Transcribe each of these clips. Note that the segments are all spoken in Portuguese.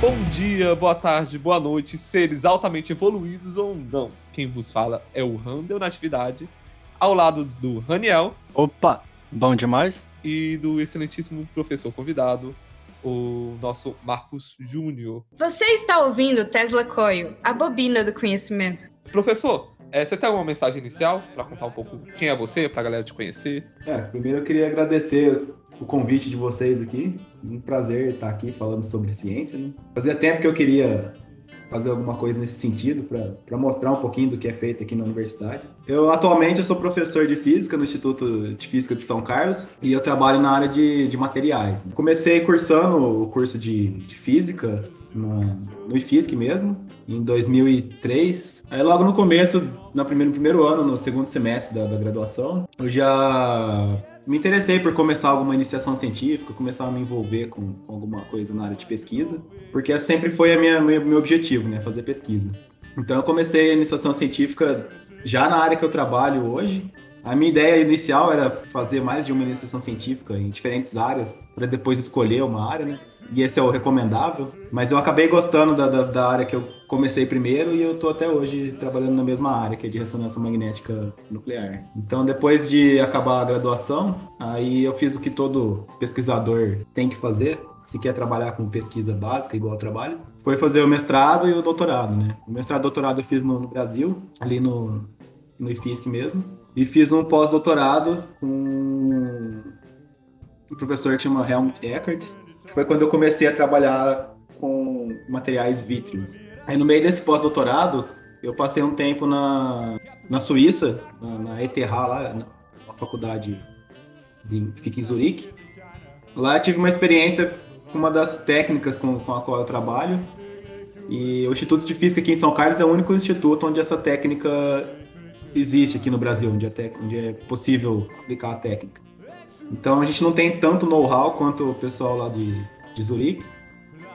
Bom dia, boa tarde, boa noite, seres altamente evoluídos ou não. Quem vos fala é o Randall Natividade, ao lado do Raniel. Opa, bom demais. E do excelentíssimo professor convidado, o nosso Marcos Júnior. Você está ouvindo Tesla Coil, a bobina do conhecimento. Professor, é, você tem alguma mensagem inicial para contar um pouco quem é você, para a galera te conhecer? É, primeiro eu queria agradecer o convite de vocês aqui. Um prazer estar aqui falando sobre ciência. Né? Fazia tempo que eu queria fazer alguma coisa nesse sentido para mostrar um pouquinho do que é feito aqui na universidade. Eu atualmente eu sou professor de física no Instituto de Física de São Carlos e eu trabalho na área de, de materiais. Comecei cursando o curso de, de física no, no IFISC mesmo, em 2003. Aí logo no começo, no primeiro, no primeiro ano, no segundo semestre da, da graduação, eu já me interessei por começar alguma iniciação científica, começar a me envolver com, com alguma coisa na área de pesquisa, porque sempre foi a minha, meu, meu objetivo, né, fazer pesquisa. Então eu comecei a iniciação científica já na área que eu trabalho hoje. A minha ideia inicial era fazer mais de uma iniciação científica em diferentes áreas, para depois escolher uma área, né? E esse é o recomendável. Mas eu acabei gostando da, da, da área que eu comecei primeiro e eu estou até hoje trabalhando na mesma área, que é de ressonância magnética nuclear. Então, depois de acabar a graduação, aí eu fiz o que todo pesquisador tem que fazer, se quer trabalhar com pesquisa básica, igual eu trabalho, foi fazer o mestrado e o doutorado, né? O mestrado e doutorado eu fiz no, no Brasil, ali no, no IFISC mesmo, e fiz um pós-doutorado com um professor que chama Helmut Eckert, que foi quando eu comecei a trabalhar com materiais vítreos. Aí no meio desse pós-doutorado, eu passei um tempo na, na Suíça, na, na ETH lá, na faculdade de, fica em Zurique. Lá eu tive uma experiência com uma das técnicas com, com a qual eu trabalho. E o Instituto de Física aqui em São Carlos é o único instituto onde essa técnica existe aqui no Brasil, onde é, onde é possível aplicar a técnica. Então a gente não tem tanto know-how quanto o pessoal lá de, de Zurique.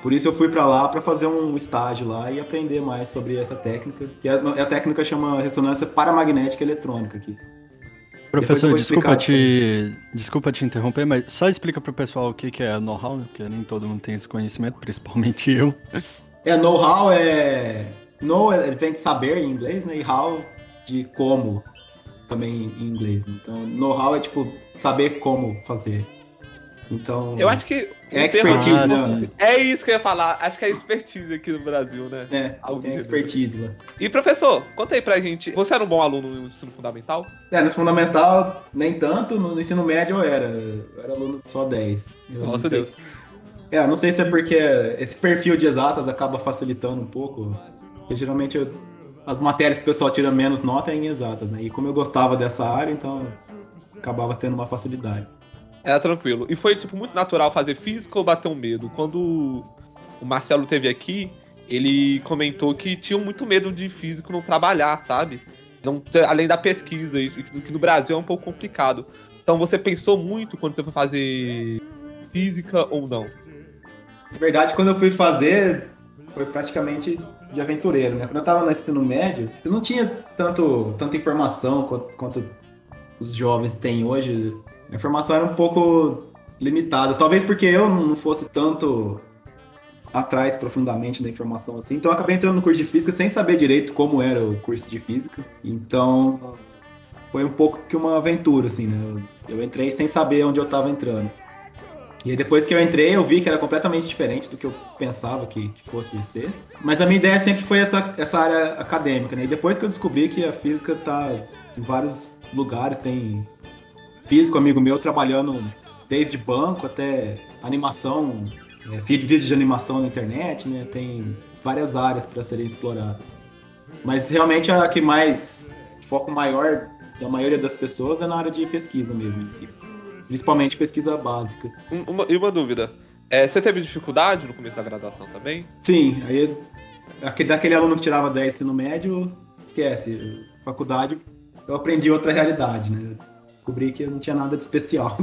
Por isso eu fui para lá para fazer um estágio lá e aprender mais sobre essa técnica, que a, a técnica chama ressonância paramagnética eletrônica aqui. Professor, desculpa te, desculpa te interromper, mas só explica para o pessoal o que, que é know-how, né? porque nem todo mundo tem esse conhecimento, principalmente eu. É, know-how é... Know é, vem de saber em inglês, né? E how de como também em inglês. Então, know-how é tipo saber como fazer. Então. Eu acho que. É expertise, né? É isso que eu ia falar. Acho que é expertise aqui no Brasil, né? É, Algo tem expertise lá. E professor, conta aí pra gente. Você era um bom aluno no ensino fundamental? É, no ensino fundamental, nem tanto. No ensino médio eu era. Eu era aluno só 10. Eu Nossa Deus. É, não sei se é porque esse perfil de exatas acaba facilitando um pouco. Porque geralmente eu, as matérias que o pessoal tira menos nota é em exatas, né? E como eu gostava dessa área, então acabava tendo uma facilidade. Era tranquilo. E foi, tipo, muito natural fazer física ou bater um medo. Quando o Marcelo teve aqui, ele comentou que tinha muito medo de físico não trabalhar, sabe? Não, além da pesquisa, que no Brasil é um pouco complicado. Então você pensou muito quando você foi fazer física ou não? Na verdade, quando eu fui fazer, foi praticamente de aventureiro, né? Quando eu tava no ensino médio, eu não tinha tanto, tanta informação quanto, quanto os jovens têm hoje a informação era um pouco limitada. Talvez porque eu não fosse tanto atrás profundamente da informação assim. Então eu acabei entrando no curso de física sem saber direito como era o curso de física. Então foi um pouco que uma aventura, assim, né? Eu, entrei sem saber onde eu estava entrando. E aí, depois que eu entrei, eu vi que era completamente diferente do que eu pensava que, que, fosse ser. Mas a minha ideia sempre foi essa, essa área acadêmica, né? E depois que eu descobri que a física está em vários lugares, tem físico, amigo meu, trabalhando desde banco até animação, é, vídeos de animação na internet, né? Tem várias áreas para serem exploradas. Mas realmente a que mais foco maior da maioria das pessoas é na área de pesquisa mesmo. Principalmente pesquisa básica. Uma, e uma dúvida. É, você teve dificuldade no começo da graduação também? Sim, aí daquele aluno que tirava 10 no médio, esquece. Faculdade, eu aprendi outra realidade, né? Descobri que não tinha nada de especial.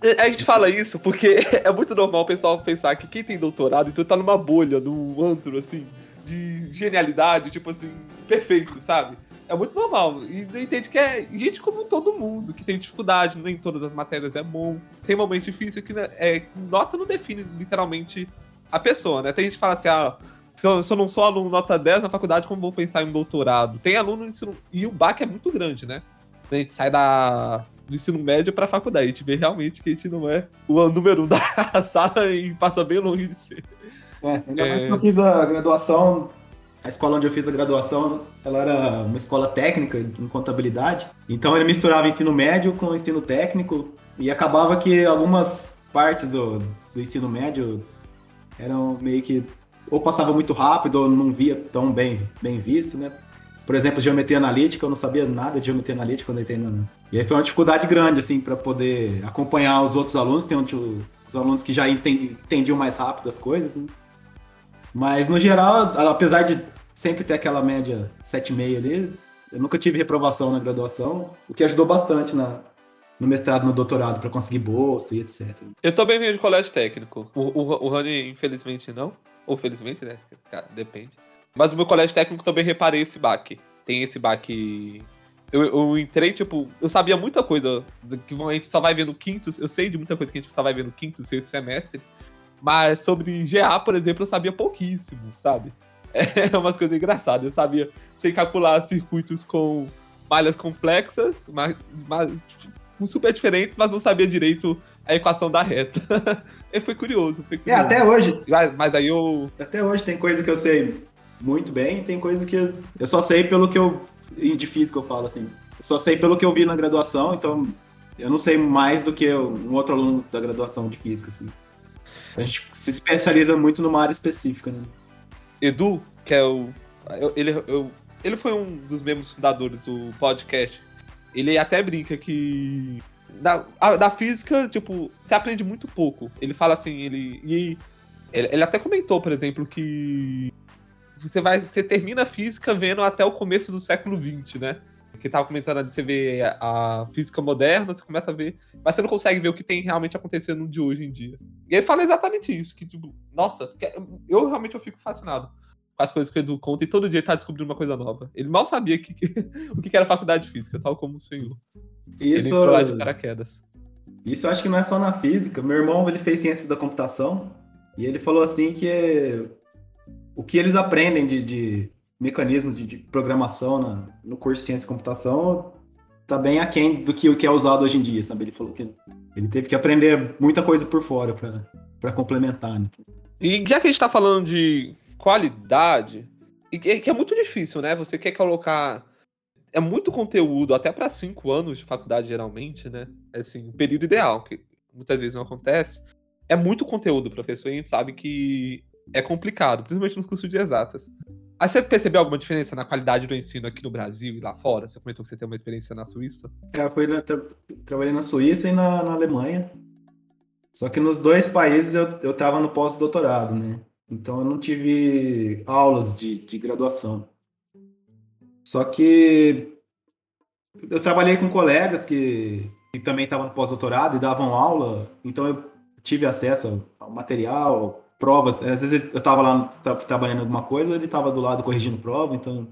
É, a gente fala isso porque é muito normal o pessoal pensar que quem tem doutorado, então tá numa bolha, num antro, assim, de genialidade, tipo assim, perfeito, sabe? É muito normal. E entende que é gente como todo mundo, que tem dificuldade, nem todas as matérias é bom. Tem momentos difíceis que né, é, nota não define literalmente a pessoa, né? Tem gente que fala assim, ah, se eu, se eu não sou aluno nota 10 na faculdade, como vou pensar em doutorado? Tem aluno ensino. E o baque é muito grande, né? A gente sai da, do ensino médio pra faculdade. A gente vê realmente que a gente não é o número um da sala e passa bem longe de ser. É, ainda mais que eu fiz a graduação, a escola onde eu fiz a graduação, ela era uma escola técnica em contabilidade. Então ele misturava ensino médio com ensino técnico e acabava que algumas partes do, do ensino médio eram meio que ou passava muito rápido ou não via tão bem, bem visto, né? Por exemplo, geometria analítica, eu não sabia nada de geometria analítica quando eu entrei no... E aí foi uma dificuldade grande, assim, para poder acompanhar os outros alunos. Tem os alunos que já entendiam mais rápido as coisas, né? Mas, no geral, apesar de sempre ter aquela média 7,5 ali, eu nunca tive reprovação na graduação, o que ajudou bastante na, no mestrado, no doutorado, para conseguir bolsa e etc. Eu também venho de colégio técnico. O, o, o Rani, infelizmente, não. Ou felizmente, né? Depende. Mas no meu colégio técnico também reparei esse baque. Tem esse baque. Eu, eu, entrei, tipo, eu sabia muita coisa que a gente só vai ver no quinto. Eu sei de muita coisa que a gente só vai ver no quinto, sexto semestre. Mas sobre GA, por exemplo, eu sabia pouquíssimo, sabe? É umas coisas engraçadas. Eu sabia, sei calcular circuitos com malhas complexas, mas, mas super diferentes, mas não sabia direito a equação da reta. e foi curioso, foi curioso. É, até hoje. Mas, mas aí eu. Até hoje tem coisa que eu sei muito bem, tem coisa que eu só sei pelo que eu. De física eu falo assim. Eu só sei pelo que eu vi na graduação, então eu não sei mais do que um outro aluno da graduação de física, assim. A gente se especializa muito numa área específica, né? Edu, que é o. Ele, eu, ele foi um dos membros fundadores do podcast. Ele até brinca que. Da, a, da física, tipo, você aprende muito pouco. Ele fala assim, ele. E ele, ele até comentou, por exemplo, que você vai. Você termina a física vendo até o começo do século XX, né? Que tava comentando ali, você vê a física moderna, você começa a ver, mas você não consegue ver o que tem realmente acontecendo de hoje em dia. E ele fala exatamente isso, que, tipo, nossa, eu realmente eu fico fascinado com as coisas que o Edu conta e todo dia ele tá descobrindo uma coisa nova. Ele mal sabia que, que, o que era faculdade de física, tal como o senhor. Isso, ele lá de paraquedas. Isso eu acho que não é só na física. Meu irmão, ele fez ciências da computação e ele falou assim que o que eles aprendem de, de mecanismos de, de programação na, no curso de ciência e computação tá bem aquém do que o que é usado hoje em dia, sabe? Ele falou que ele teve que aprender muita coisa por fora para complementar, né? E já que a gente tá falando de qualidade, e que é muito difícil, né? Você quer colocar é muito conteúdo, até para cinco anos de faculdade, geralmente, né? É assim, o período ideal, que muitas vezes não acontece. É muito conteúdo, professor, e a gente sabe que é complicado, principalmente nos cursos de exatas. Aí você percebeu alguma diferença na qualidade do ensino aqui no Brasil e lá fora? Você comentou que você tem uma experiência na Suíça. É, eu fui tra trabalhei na Suíça e na, na, Alemanha. Só que nos dois países eu, eu tava no pós-doutorado, né? Então eu não tive aulas de, de graduação. Só que eu trabalhei com colegas que, que também estavam no pós-doutorado e davam aula, então eu tive acesso ao material, provas. Às vezes eu estava lá trabalhando alguma coisa, ele estava do lado corrigindo prova, então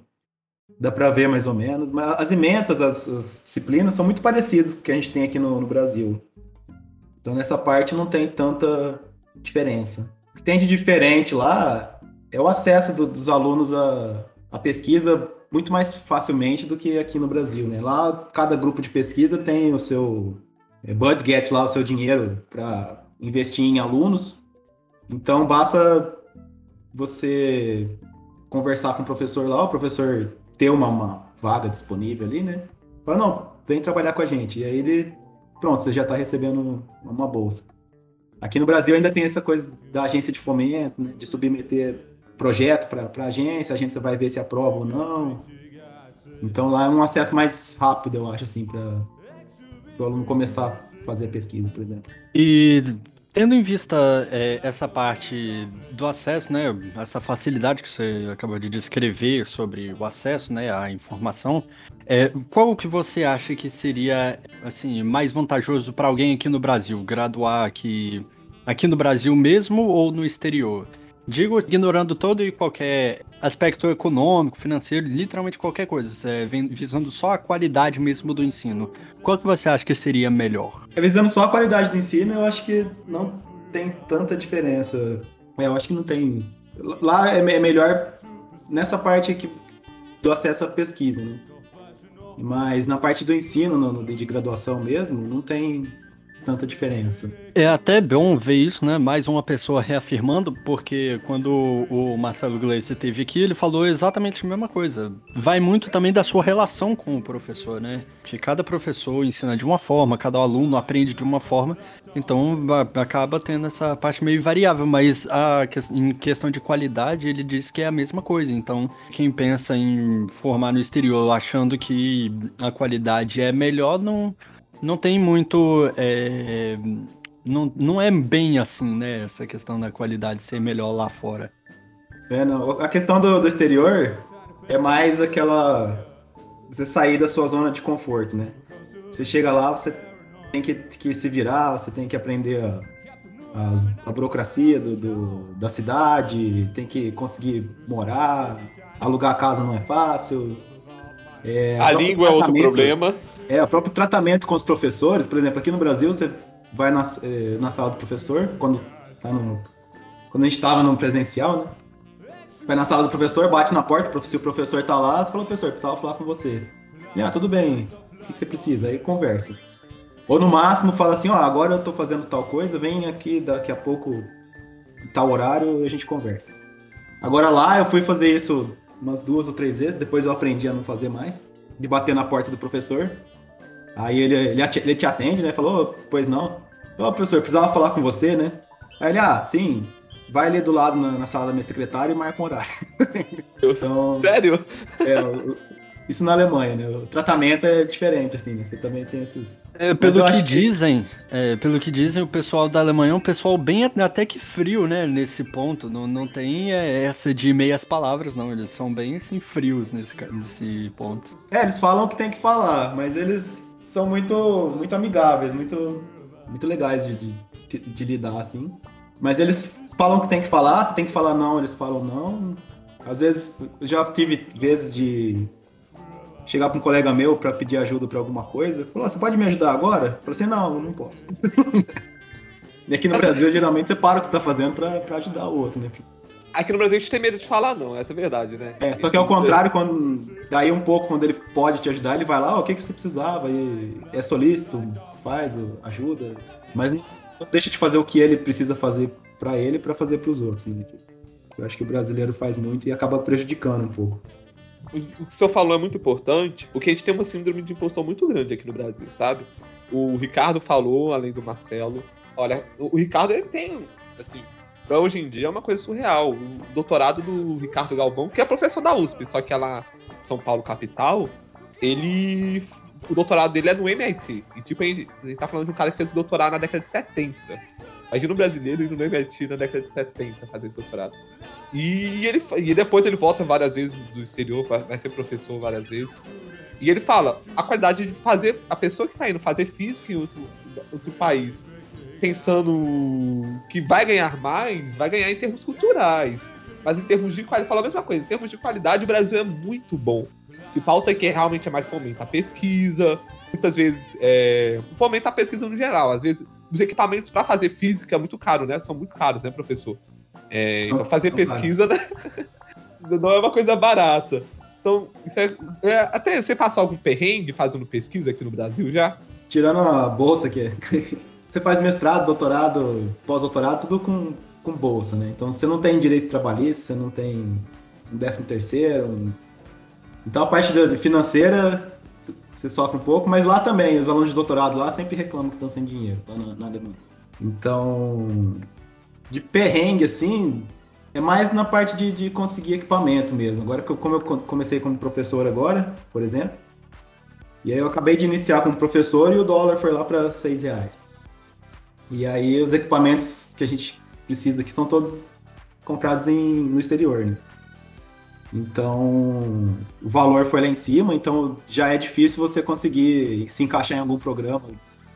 dá para ver mais ou menos. Mas as ementas, as, as, disciplinas são muito parecidas com o que a gente tem aqui no, no, Brasil. Então nessa parte não tem tanta diferença. O que tem de diferente lá é o acesso do, dos alunos à, à pesquisa muito mais facilmente do que aqui no Brasil, né? Lá cada grupo de pesquisa tem o seu é, budget lá, o seu dinheiro para investir em alunos então basta você conversar com o professor lá, o professor ter uma, uma vaga disponível ali, né? Fala, não, vem trabalhar com a gente. E aí ele, pronto, você já está recebendo uma bolsa. Aqui no Brasil ainda tem essa coisa da agência de fomento, né? de submeter projeto para a agência, a agência vai ver se aprova ou não. Então lá é um acesso mais rápido, eu acho, assim, para o aluno começar a fazer pesquisa, por exemplo. E Tendo em vista é, essa parte do acesso, né, essa facilidade que você acabou de descrever sobre o acesso, né, à informação, é, qual que você acha que seria assim mais vantajoso para alguém aqui no Brasil, graduar aqui, aqui no Brasil mesmo ou no exterior? Digo ignorando todo e qualquer aspecto econômico, financeiro, literalmente qualquer coisa, é, visando só a qualidade mesmo do ensino. Qual que você acha que seria melhor? É, visando só a qualidade do ensino, eu acho que não tem tanta diferença. É, eu acho que não tem. Lá é, é melhor nessa parte aqui do acesso à pesquisa, né? Mas na parte do ensino, no, de graduação mesmo, não tem tanta diferença. É até bom ver isso, né? Mais uma pessoa reafirmando, porque quando o Marcelo Gleice esteve aqui, ele falou exatamente a mesma coisa. Vai muito também da sua relação com o professor, né? Que cada professor ensina de uma forma, cada aluno aprende de uma forma, então acaba tendo essa parte meio variável, mas a, em questão de qualidade, ele diz que é a mesma coisa. Então, quem pensa em formar no exterior achando que a qualidade é melhor, não não tem muito. É, não, não é bem assim, né? Essa questão da qualidade ser melhor lá fora. É, não. A questão do, do exterior é mais aquela. Você sair da sua zona de conforto, né? Você chega lá, você tem que, que se virar, você tem que aprender a, a, a burocracia do, do, da cidade, tem que conseguir morar, alugar casa não é fácil. É, a língua é outro problema. É, o próprio tratamento com os professores, por exemplo, aqui no Brasil você vai na, eh, na sala do professor, quando, tá no, quando a gente estava no presencial, né? Você vai na sala do professor, bate na porta, se o professor tá lá, você fala, professor, precisava falar com você. Ah, tudo bem, o que você precisa? Aí conversa. Ou no máximo fala assim, ó, agora eu tô fazendo tal coisa, vem aqui daqui a pouco, tal horário, a gente conversa. Agora lá eu fui fazer isso umas duas ou três vezes, depois eu aprendi a não fazer mais, de bater na porta do professor. Aí ele, ele, ele te atende, né? Falou, pois não. Ô, professor, precisava falar com você, né? Aí ele, ah, sim, vai ali do lado na, na sala da minha secretária e marca um horário. então, Sério? É, isso na Alemanha, né? O tratamento é diferente, assim, né? Você também tem esses. É, pelo que, que, dizem, é, pelo que dizem, o pessoal da Alemanha é um pessoal bem até que frio, né? Nesse ponto. Não, não tem é, essa de meias palavras, não. Eles são bem assim, frios nesse, nesse ponto. É, eles falam o que tem que falar, mas eles são muito, muito amigáveis, muito, muito legais de, de, de lidar, assim. Mas eles falam o que tem que falar, se tem que falar não, eles falam não. Às vezes, já tive vezes de chegar para um colega meu para pedir ajuda para alguma coisa, falou: "Você pode me ajudar agora?" Eu falei assim: "Não, não posso". e aqui no Brasil, geralmente você para o que você tá fazendo para ajudar o outro, né? Aqui no Brasil a gente tem medo de falar não, essa é a verdade, né? É, só que ao contrário, quando daí um pouco quando ele pode te ajudar, ele vai lá, oh, o que que você precisava? E é solícito, faz, ajuda, mas não deixa de fazer o que ele precisa fazer para ele para fazer para os outros, né? Eu acho que o brasileiro faz muito e acaba prejudicando um pouco o que o senhor falou é muito importante, porque a gente tem uma síndrome de impostor muito grande aqui no Brasil, sabe? O Ricardo falou, além do Marcelo. Olha, o Ricardo ele tem, assim, pra hoje em dia é uma coisa surreal. O doutorado do Ricardo Galvão, que é professor da USP, só que é lá São Paulo, capital, ele. O doutorado dele é no MIT. E, tipo, a gente, a gente tá falando de um cara que fez doutorado na década de 70. Imagina um brasileiro indo no MIT na década de 70 fazer doutorado. E, ele, e depois ele volta várias vezes do exterior, vai ser professor várias vezes. E ele fala a qualidade de fazer. A pessoa que está indo fazer física em outro, outro país, pensando que vai ganhar mais, vai ganhar em termos culturais. Mas em termos de qualidade, fala a mesma coisa. Em termos de qualidade, o Brasil é muito bom. O que falta é que realmente é mais fomenta a pesquisa. Muitas vezes é, fomenta a pesquisa no geral. Às vezes, os equipamentos para fazer física é muito caro, né? São muito caros, né, professor? É, então fazer pesquisa né? não é uma coisa barata. Então, é, é, até você passou algum perrengue fazendo pesquisa aqui no Brasil já? Tirando a bolsa que é. Você faz mestrado, doutorado, pós-doutorado, tudo com, com bolsa, né? Então você não tem direito trabalhista, você não tem um décimo terceiro. Um... Então a parte financeira você sofre um pouco, mas lá também, os alunos de doutorado lá sempre reclamam que estão sem dinheiro, lá na, na Alemanha. Então, de perrengue, assim, é mais na parte de, de conseguir equipamento mesmo. Agora, como eu comecei como professor agora, por exemplo, e aí eu acabei de iniciar como professor e o dólar foi lá para seis reais. E aí os equipamentos que a gente precisa aqui são todos comprados em, no exterior, né? Então, o valor foi lá em cima, então já é difícil você conseguir se encaixar em algum programa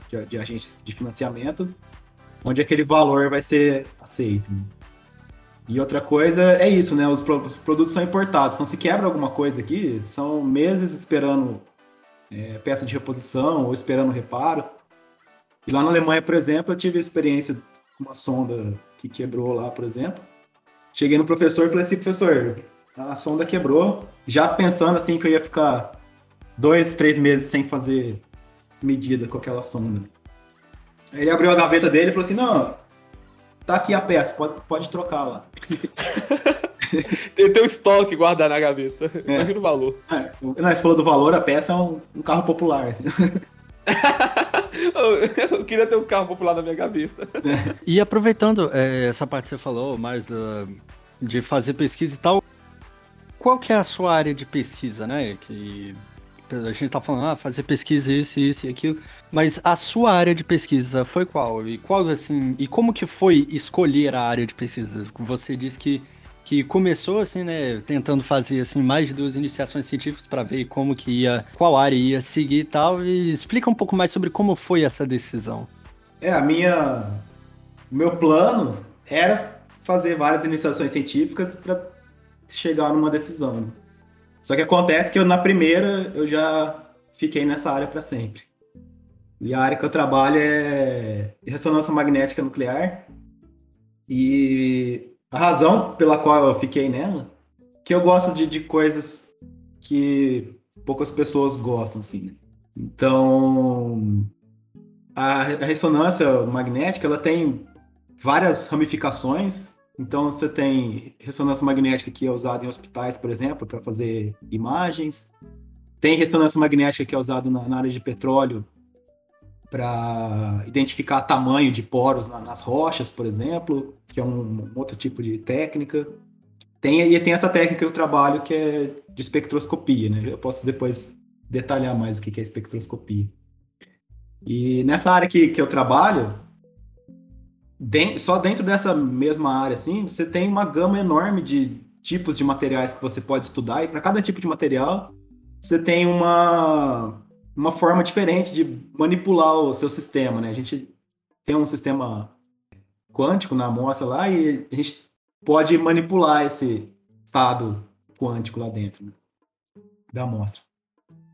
de, de agência de financiamento onde aquele valor vai ser aceito. E outra coisa é isso, né? Os produtos são importados. Então, se quebra alguma coisa aqui, são meses esperando é, peça de reposição ou esperando reparo. E lá na Alemanha, por exemplo, eu tive a experiência com uma sonda que quebrou lá, por exemplo. Cheguei no professor e falei assim, professor, a sonda quebrou. Já pensando assim que eu ia ficar dois, três meses sem fazer medida com aquela sonda. Aí Ele abriu a gaveta dele e falou assim, não, tá aqui a peça, pode, pode trocar lá. Tem, tem um estoque guardado na gaveta. É. Imagina o valor. Não, você falou do valor, a peça é um, um carro popular. assim. Eu, queria ter um carro popular na minha gaveta. E aproveitando é, essa parte que você falou, mais da- de fazer pesquisa e tal, qual que é a sua área de pesquisa, né? Que a gente tá falando, ah, fazer pesquisa, isso, isso e aquilo, mas a sua área de pesquisa foi qual? E qual, assim, e como que foi escolher a área de pesquisa? Você disse que, que começou, assim, né, tentando fazer, assim, mais de duas iniciações científicas para ver como que ia, qual área ia seguir e tal, e explica um pouco mais sobre como foi essa decisão. É, a minha. O meu plano era fazer várias iniciações científicas para chegar numa decisão. Só que acontece que eu, na primeira, eu já fiquei nessa área para sempre. E a área que eu trabalho é ressonância magnética nuclear. E a razão pela qual eu fiquei nela, que eu gosto de, de coisas que poucas pessoas gostam, assim. né? Então, a, a ressonância magnética ela tem várias ramificações. Então você tem ressonância magnética que é usada em hospitais, por exemplo, para fazer imagens. Tem ressonância magnética que é usada na, na área de petróleo para identificar tamanho de poros na- nas rochas, por exemplo, que é um, um outro tipo de técnica. Tem, e tem essa técnica que eu trabalho que é de espectroscopia, né? Eu posso depois detalhar mais o que é espectroscopia. E nessa área que, que eu trabalho, den- só dentro dessa mesma área, assim, você tem uma gama enorme de tipos de materiais que você pode estudar, e para cada tipo de material, você tem uma, uma forma diferente de manipular o seu sistema, né? A gente tem um sistema quântico na amostra lá e a gente pode manipular esse estado quântico lá dentro né, da amostra.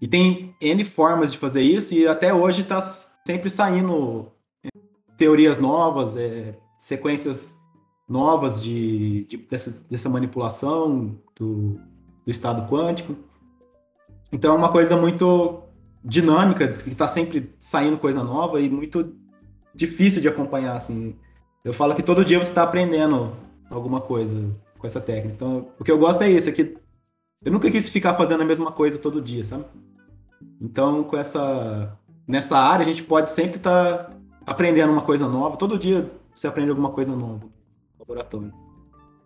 E tem N formas de fazer isso, e até hoje está sempre saindo é, teorias novas, é, sequências novas de, de- dessa, dessa manipulação do, do estado quântico. Então é uma coisa muito dinâmica, que está sempre saindo coisa nova e muito difícil de acompanhar. Assim. Eu falo que todo dia você está aprendendo alguma coisa com essa técnica. Então, o que eu gosto é isso, é que eu nunca quis ficar fazendo a mesma coisa todo dia, sabe? Então, com essa nessa área, a gente pode sempre estar aprendendo uma coisa nova. Todo dia você aprende alguma coisa nova no laboratório.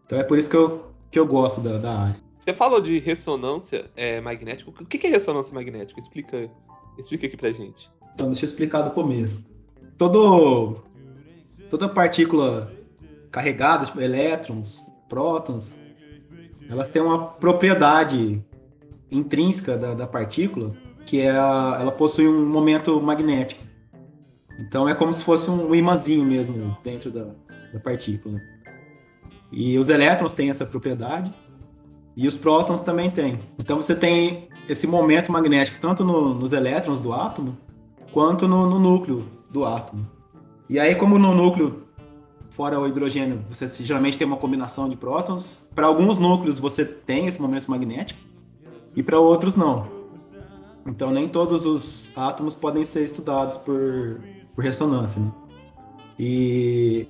Então é por isso que eu, que eu gosto da, da área. Você falou de ressonância é, magnética. O que é ressonância magnética? Explica, explica aqui pra gente. Então, deixa eu explicar do começo. Todo, toda partícula carregada, tipo elétrons, prótons, elas têm uma propriedade intrínseca da, da partícula, que é a, ela possui um momento magnético. Então é como se fosse um imãzinho mesmo dentro da, da partícula. E os elétrons têm essa propriedade e os prótons também têm. Então você tem esse momento magnético tanto no- nos elétrons do átomo quanto no, no núcleo do átomo. E aí, como no núcleo, fora o hidrogênio, você geralmente tem uma combinação de prótons, para alguns núcleos você tem esse momento magnético e para outros não. Então, nem todos os átomos podem ser estudados por, por ressonância. Né? E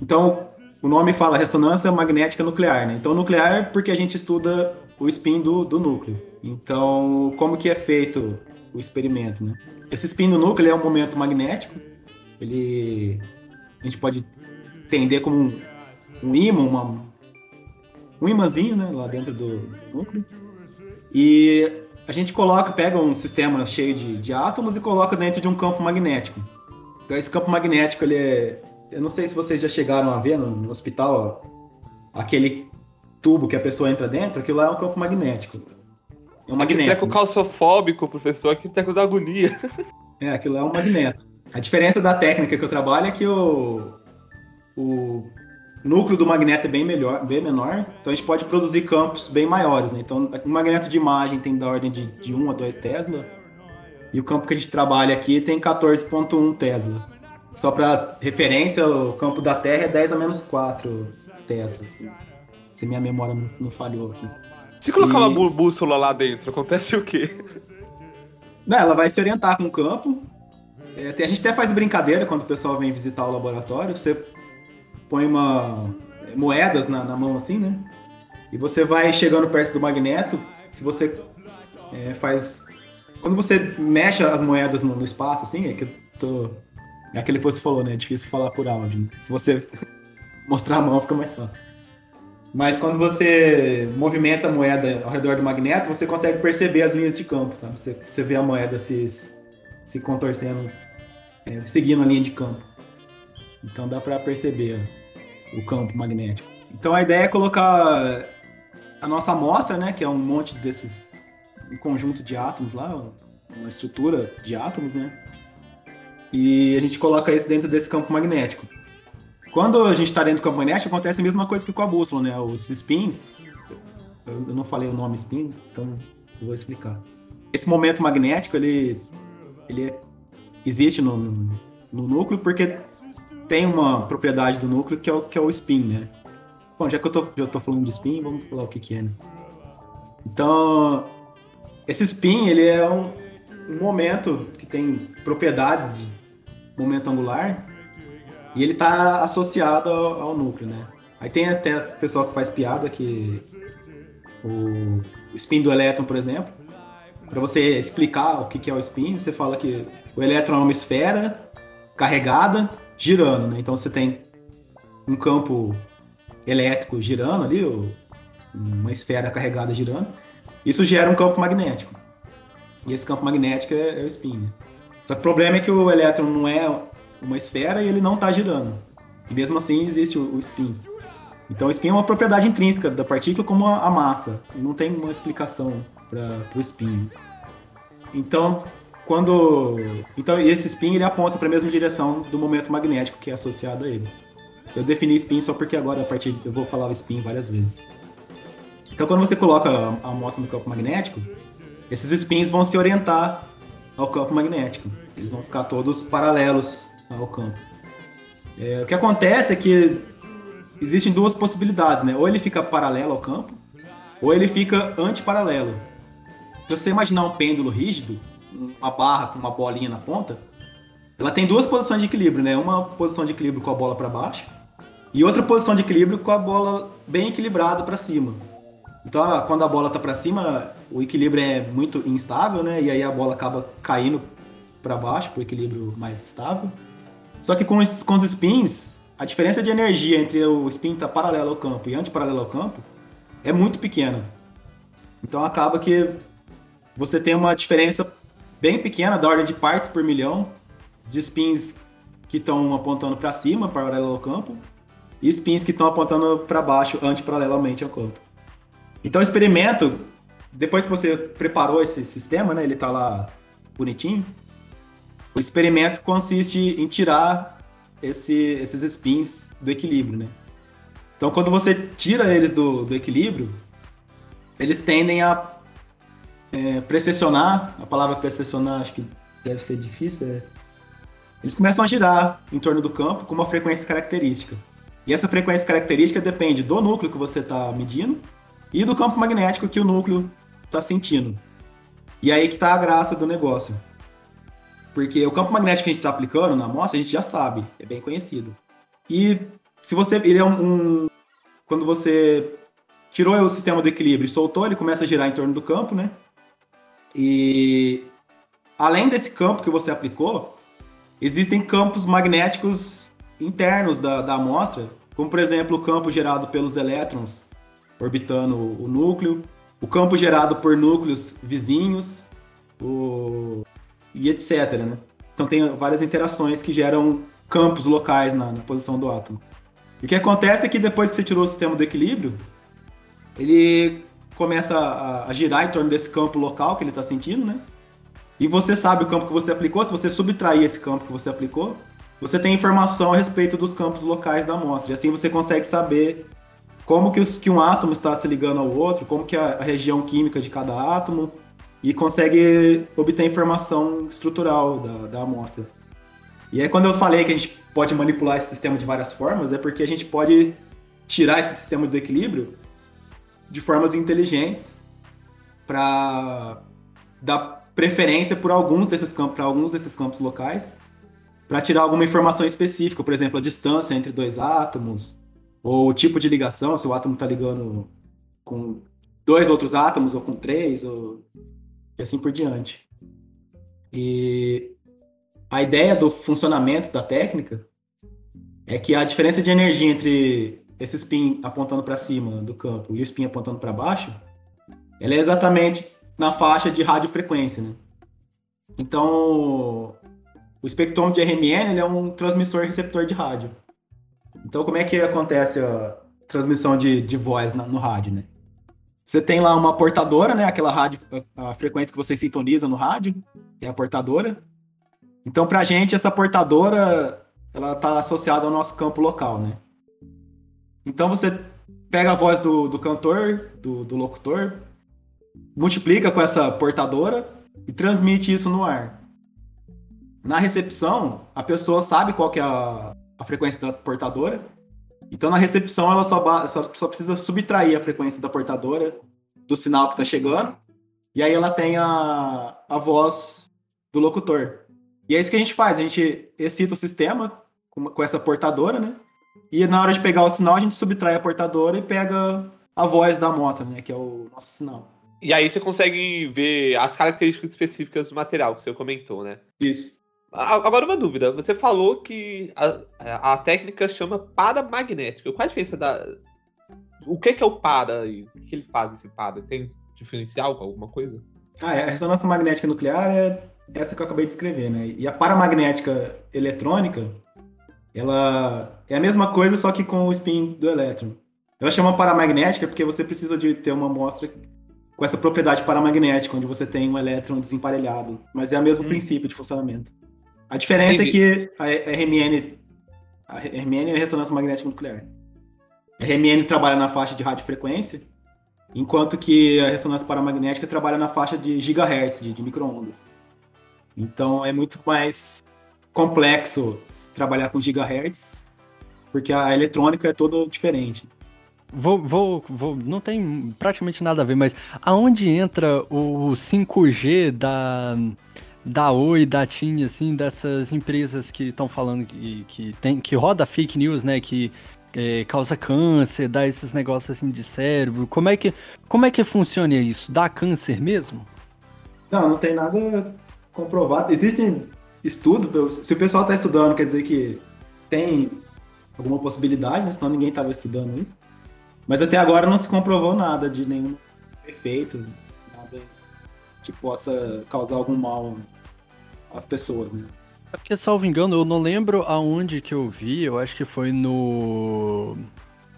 então o nome fala ressonância magnética nuclear, né? Então nuclear porque a gente estuda o spin do, do núcleo. Então como que é feito o experimento, né? Esse spin do núcleo é um momento magnético. Ele a gente pode entender como um, um ímã, uma, um imãzinho, né? Lá dentro do núcleo. E a gente coloca, pega um sistema cheio de, de átomos e coloca dentro de um campo magnético. Então esse campo magnético ele é eu não sei se vocês já chegaram a ver no, no hospital ó, aquele tubo que a pessoa entra dentro, aquilo lá é um campo magnético. É um Aquele magneto. treco calciofóbico, professor, aquele treco da agonia. É, aquilo é um magneto. A diferença da técnica que eu trabalho é que o, o núcleo do magneto é bem, melhor, bem menor, então a gente pode produzir campos bem maiores, né? Então, o magneto de imagem tem da ordem de, de 1 a 2 Tesla, e o campo que a gente trabalha aqui tem 14.1 Tesla. Só para referência, o campo da Terra é 10 a menos 4 Tesla, assim, se minha memória não, não falhou aqui. Se colocar E- uma bú- bússola lá dentro, acontece o quê? Não, ela vai se orientar com o campo. É, a gente até faz brincadeira quando o pessoal vem visitar o laboratório. Você põe uma é, moedas na, na mão assim, né? E você vai chegando perto do magneto. Se você é, faz. Quando você mexe as moedas no, no espaço, assim, é que eu tô. É aquele que você falou, né? É difícil falar por áudio. né? Se você mostrar a mão, fica mais fácil. Mas quando você movimenta a moeda ao redor do magneto, você consegue perceber as linhas de campo, sabe? Você, você vê a moeda se, se contorcendo, é, seguindo a linha de campo. Então dá para perceber o campo magnético. Então a ideia é colocar a nossa amostra, né, que é um monte desses um conjunto de átomos lá, uma estrutura de átomos, né? E a gente coloca isso dentro desse campo magnético. Quando a gente está dentro do campo magnético, acontece a mesma coisa que com a bússola, né? Os spins, eu não falei o nome spin, então vou explicar. Esse momento magnético, ele, ele existe no, no, no núcleo porque tem uma propriedade do núcleo que é o, que é o spin, né? Bom, já que eu tô, eu tô falando de spin, vamos falar o que que é, né? Então, esse spin, ele é um, um momento que tem propriedades de momento angular e ele tá associado ao, ao núcleo, né? Aí tem até pessoal que faz piada que o, o spin do elétron, por exemplo, para você explicar o que que é o spin, você fala que o elétron é uma esfera carregada girando, né? Então você tem um campo elétrico girando ali, uma esfera carregada girando. Isso gera um campo magnético. E esse campo magnético é, é o spin. né? Só que o problema é que o elétron não é uma esfera e ele não está girando. E mesmo assim existe o, o spin. Então o spin é uma propriedade intrínseca da partícula como a, a massa. E não tem uma explicação para o spin. Então, quando. Então esse spin ele aponta para a mesma direção do momento magnético que é associado a ele. Eu defini spin só porque agora a partir eu vou falar o spin várias vezes. Então quando você coloca a amostra no campo magnético, esses spins vão se orientar ao campo magnético. Eles vão ficar todos paralelos ao campo. É, o que acontece é que existem duas possibilidades, né? Ou ele fica paralelo ao campo, ou ele fica antiparalelo. Se você imaginar um pêndulo rígido, uma barra com uma bolinha na ponta, ela tem duas posições de equilíbrio, né? Uma posição de equilíbrio com a bola para baixo e outra posição de equilíbrio com a bola bem equilibrada para cima. Então, ah, quando a bola tá para cima, o equilíbrio é muito instável, né? E aí a bola acaba caindo para baixo para o equilíbrio mais estável. Só que com os, com os spins, a diferença de energia entre o spin estar paralelo ao campo e antiparalelo ao campo é muito pequena. Então acaba que você tem uma diferença bem pequena, da ordem de partes por milhão, de spins que estão apontando para cima, paralelo ao campo, e spins que estão apontando para baixo, antiparalelamente ao campo. Então o experimento, depois que você preparou esse sistema, né, ele está lá bonitinho, o experimento consiste em tirar esse- esses spins do equilíbrio, né? Então, quando você tira eles do, do equilíbrio, eles tendem a é, precessionar. A palavra precessionar acho que deve ser difícil. é. Eles começam a girar em torno do campo com uma frequência característica. E essa frequência característica depende do núcleo que você está medindo e do campo magnético que o núcleo está sentindo. E aí que está a graça do negócio. Porque o campo magnético que a gente está aplicando na amostra, a gente já sabe, é bem conhecido. E se você. Ele é um. um- quando você tirou o sistema do equilíbrio e soltou, ele começa a girar em torno do campo, né? E além desse campo que você aplicou, existem campos magnéticos internos da, da amostra, como por exemplo o campo gerado pelos elétrons orbitando o núcleo, o campo gerado por núcleos vizinhos, o... e etc. Né? Então tem várias interações que geram campos locais na, na posição do átomo. E o que acontece é que depois que você tirou o sistema do equilíbrio, ele começa a, a girar em torno desse campo local que ele está sentindo, né? E você sabe o campo que você aplicou, se você subtrair esse campo que você aplicou, você tem informação a respeito dos campos locais da amostra. E assim você consegue saber como que, os, que um átomo está se ligando ao outro, como que a, a região química de cada átomo, e consegue obter informação estrutural da, da amostra. E aí quando eu falei que a gente pode manipular esse sistema de várias formas, é porque a gente pode tirar esse sistema do equilíbrio de formas inteligentes para dar preferência por alguns desses campos, para alguns desses campos locais, para tirar alguma informação específica, por exemplo, a distância entre dois átomos, ou o tipo de ligação, se o átomo está ligando com dois outros átomos ou com três, ou e assim por diante. E a ideia do funcionamento da técnica é que a diferença de energia entre esse spin apontando para cima do campo e o spin apontando para baixo, ela é exatamente na faixa de radiofrequência, né? Então, o espectrômetro de RMN é um transmissor receptor de rádio. Então, como é que acontece a transmissão de, de voz na, no rádio, né? Você tem lá uma portadora, né? Aquela rádio, a, frequência que você sintoniza no rádio, é a portadora. Então, para a gente, essa portadora, ela está associada ao nosso campo local, né? Então, você pega a voz do, do cantor, do, do locutor, multiplica com essa portadora e transmite isso no ar. Na recepção, a pessoa sabe qual que é a, a frequência da portadora. Então, na recepção, ela só, só, só precisa subtrair a frequência da portadora do sinal que está chegando. E aí ela tem a, a voz do locutor. E é isso que a gente faz. A gente excita o sistema com, com essa portadora, né? E na hora de pegar o sinal, a gente subtrai a portadora e pega a voz da amostra, né? Que é o nosso sinal. E aí você consegue ver as características específicas do material que você comentou, né? Isso. Agora uma dúvida. Você falou que a, a técnica chama paramagnética. Qual a diferença da. O que, que é o para e o que ele faz esse para? Tem diferencial com alguma coisa? Ah, é, a ressonância magnética nuclear é essa que eu acabei de escrever, né? E a paramagnética eletrônica, ela é a mesma coisa, só que com o spin do elétron. Ela chama paramagnética porque você precisa de ter uma amostra com essa propriedade paramagnética, onde você tem um elétron desemparelhado. Mas é o mesmo hum. princípio de funcionamento. A diferença Entendi. é que a RMN, a RMN é a ressonância magnética nuclear. A RMN trabalha na faixa de radiofrequência, enquanto que a ressonância paramagnética trabalha na faixa de gigahertz, de, de microondas. Então é muito mais complexo trabalhar com gigahertz, porque a eletrônica é toda diferente. Vou, vou, vou, não tem praticamente nada a ver, mas aonde entra o 5G da, da Oi, da TIM, assim, dessas empresas que estão falando que, que, tem, que roda fake news, né, que é, causa câncer, dá esses negócios assim de cérebro, como é que, como é que funciona isso? Dá câncer mesmo? Não, não tem nada comprovado. Existem estudos, se o pessoal está estudando, quer dizer que tem alguma possibilidade, né? senão ninguém estava estudando isso. Mas até agora não se comprovou nada de nenhum efeito, que possa causar algum mal às pessoas, né? É porque, salvo engano, eu não lembro aonde que eu vi, eu acho que foi no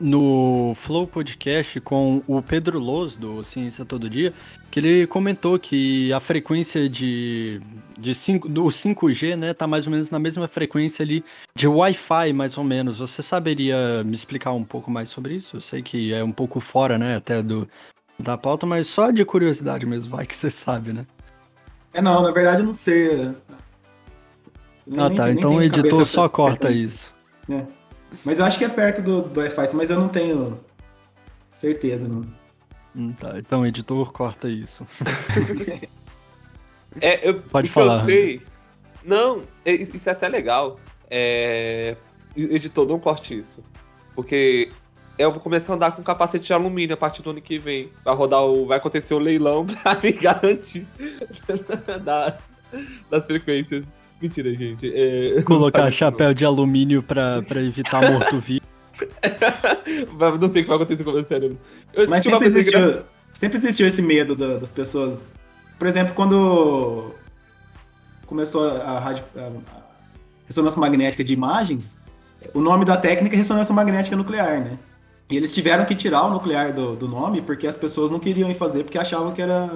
no Flow Podcast com o Pedro Loz, do Ciência Todo Dia, que ele comentou que a frequência de, de 5, do 5G, né, tá mais ou menos na mesma frequência ali de Wi-Fi, mais ou menos. Você saberia me explicar um pouco mais sobre isso? Eu sei que é um pouco fora, né, até do, da pauta, mas só de curiosidade mesmo, vai que você sabe, né? É, não, na verdade eu não sei. Nem, ah, tá, nem, então o editor só corta isso. É. Mas eu acho que é perto do, do Wi-Fi, mas eu não tenho certeza, não. Hum, tá, então editor, corta isso. é, eu, Pode falar. Eu sei. Não, é, isso é até legal. É... Editor, não corte isso. Porque eu vou começar a andar com capacete de alumínio a partir do ano que vem. Vai rodar o. Vai acontecer o leilão pra me garantir das, das frequências. Mentira, gente. É... Colocar chapéu de alumínio pra, pra evitar morto-vivo. não sei o que vai acontecer com o meu cérebro. Eu, Mas sempre existiu, sempre existiu esse medo da, das pessoas. Por exemplo, quando começou a, a, a, ressonância magnética de imagens, o nome da técnica é ressonância magnética nuclear, né? E eles tiveram que tirar o nuclear do, do nome porque as pessoas não queriam ir fazer porque achavam que era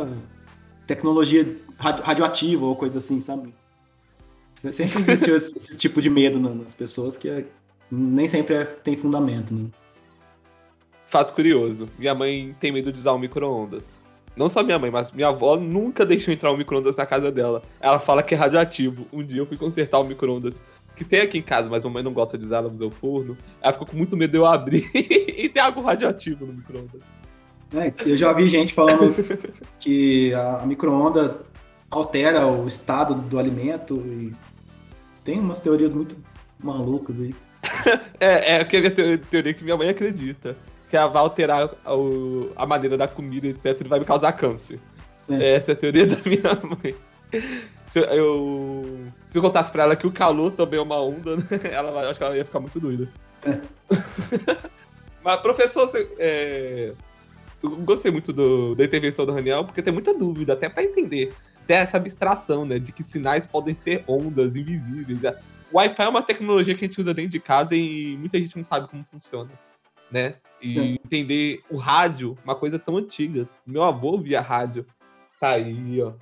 tecnologia radioativa ou coisa assim, sabe? Sempre existiu esse, esse tipo de medo na- nas pessoas que é- nem sempre é- tem fundamento, né? Fato curioso: minha mãe tem medo de usar um micro-ondas. Não só minha mãe, mas minha avó nunca deixou entrar um micro-ondas na casa dela. Ela fala que é radioativo. Um dia eu fui consertar o micro-ondas que tem aqui em casa, mas mamãe não gosta de usar, ela usa o forno. Ela ficou com muito medo de eu abrir e tem algo radioativo no micro-ondas. É, eu já vi gente falando que a, a micro-onda altera o estado do alimento e tem umas teorias muito malucas aí. É, é aquela teo- teoria que minha mãe acredita. Que ela vai alterar o- a maneira da comida, etc. E vai me causar câncer. É. Essa é a teoria da minha mãe. Se eu, se eu contasse pra ela que o calor também é uma onda, né? ela, acho que ela ia ficar muito doida. É. Mas, professor, você, é, eu gostei muito do- da intervenção do Raniel, porque tem muita dúvida, até pra entender. Tem essa abstração, né? De que sinais podem ser ondas invisíveis. né? O Wi-Fi é uma tecnologia que a gente usa dentro de casa e muita gente não sabe como funciona, né? E É. entender o rádio, uma coisa tão antiga. Meu avô via rádio. Tá aí, ó.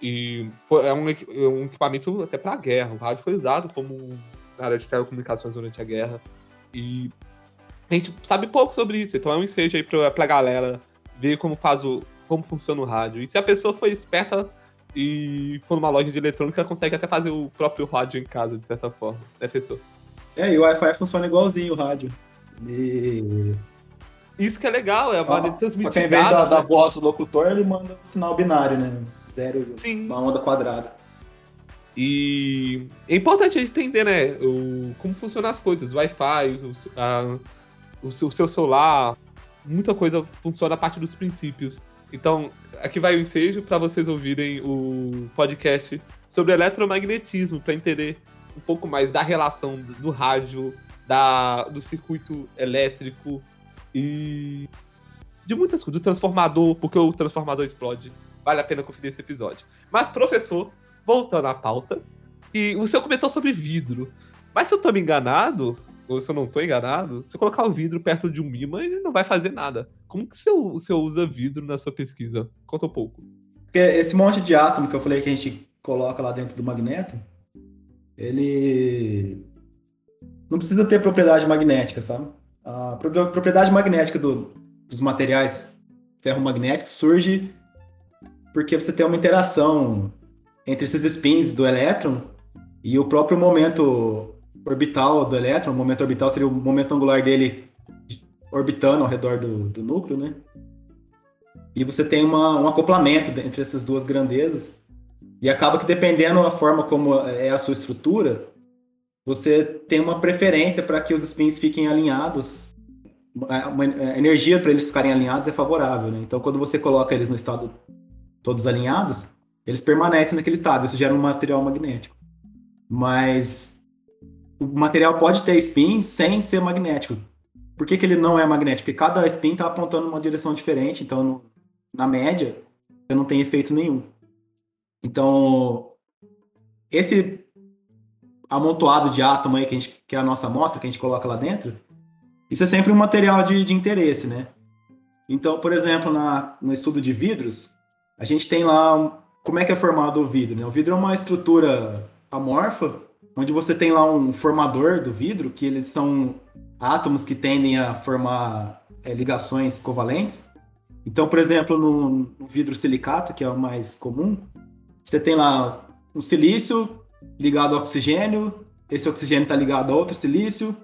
E foi, é, um, é um equipamento até pra guerra. O rádio foi usado como na área de telecomunicações durante a guerra. E a gente sabe pouco sobre isso. Então é um ensejo aí pra, pra galera ver como faz o. como funciona o rádio. E se a pessoa for esperta e for numa loja de eletrônica, consegue até fazer o próprio rádio em casa, de certa forma. Né, professor? É, e o Wi-Fi funciona igualzinho o rádio. E Isso que é legal, é a maneira de só que ao transmitir invés da, da né? voz do locutor, ele manda um sinal binário, né? Zero, Sim. uma onda quadrada. E é importante a gente entender, né, o, como funcionam as coisas, o Wi-Fi, o, a- o seu, o seu celular, muita coisa funciona a partir dos princípios. Então, aqui vai o ensejo para vocês ouvirem o podcast sobre eletromagnetismo, para entender um pouco mais da relação do, do rádio, da, do circuito elétrico e de muitas coisas, do transformador, porque o transformador explode. Vale a pena conferir esse episódio. Mas, professor, voltando à pauta, e o senhor comentou sobre vidro. Mas se eu tô me enganado, ou se eu não tô enganado, se eu colocar o vidro perto de um imã, ele não vai fazer nada. Como que o senhor usa vidro na sua pesquisa? Conta um pouco. Porque esse monte de átomo que eu falei que a gente coloca lá dentro do magneto, ele não precisa ter propriedade magnética, sabe? A pro- propriedade magnética do- dos materiais ferromagnéticos surge porque você tem uma interação entre esses spins do elétron e o próprio momento orbital do elétron. O momento orbital seria o momento angular dele orbitando ao redor do, do núcleo, né? E você tem uma, um acoplamento entre essas duas grandezas. E acaba que dependendo da forma como é a sua estrutura, você tem uma preferência para que os spins fiquem alinhados. A, a energia para eles ficarem alinhados é favorável, né? Então, quando você coloca eles no estado todos alinhados, eles permanecem naquele estado. Isso gera um material magnético. Mas o material pode ter spin sem ser magnético. Por que, que ele não é magnético? Porque cada spin está apontando uma direção diferente, então no- na média você não tem efeito nenhum. Então esse amontoado de átomo aí que, a gente, que é a nossa amostra que a gente coloca lá dentro, isso é sempre um material de, de interesse, né? Então, por exemplo, na, no estudo de vidros, a gente tem lá um- como é que é formado o vidro, né? O vidro é uma estrutura amorfa, onde você tem lá um formador do vidro, que eles são átomos que tendem a formar é, ligações covalentes. Então, por exemplo, no, no vidro silicato, que é o mais comum, você tem lá um silício ligado ao oxigênio, esse oxigênio está ligado a outro silício,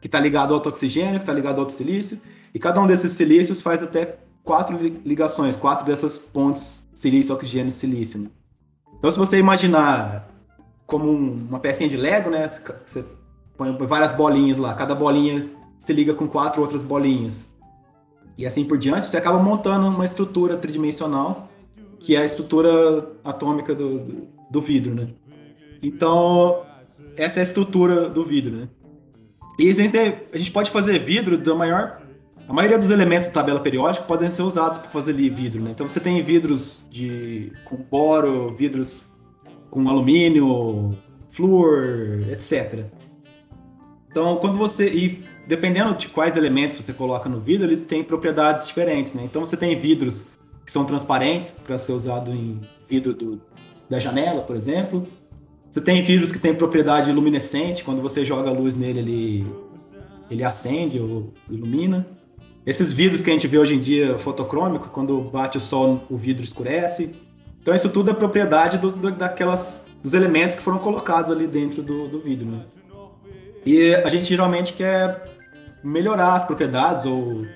que está ligado a outro oxigênio, que está ligado a outro silício, e cada um desses silícios faz até quatro li- ligações, quatro dessas pontes silício, oxigênio, silício. né? Então, se você imaginar como um- uma pecinha de Lego, né? Você põe várias bolinhas lá, cada bolinha se liga com quatro outras bolinhas. E assim por diante, você acaba montando uma estrutura tridimensional, que é a estrutura atômica do, do, do vidro, né? Então, essa é a estrutura do vidro, né? E existe- a gente pode fazer vidro da maior. A maioria dos elementos da tabela periódica podem ser usados para fazer vidro, né? Então você tem vidros de com boro, vidros com alumínio, flúor, etc. Então, quando você e dependendo de quais elementos você coloca no vidro, ele tem propriedades diferentes, né? Então você tem vidros que são transparentes para ser usado em vidro do- da janela, por exemplo. Você tem vidros que tem propriedade luminescente, quando você joga luz nele, ele, ele acende ou ilumina. Esses vidros que a gente vê hoje em dia fotocrômico, quando bate o sol, o vidro escurece. Então isso tudo é propriedade do, do, daquelas, dos elementos que foram colocados ali dentro do, do vidro. Né? E a gente geralmente quer melhorar as propriedades ou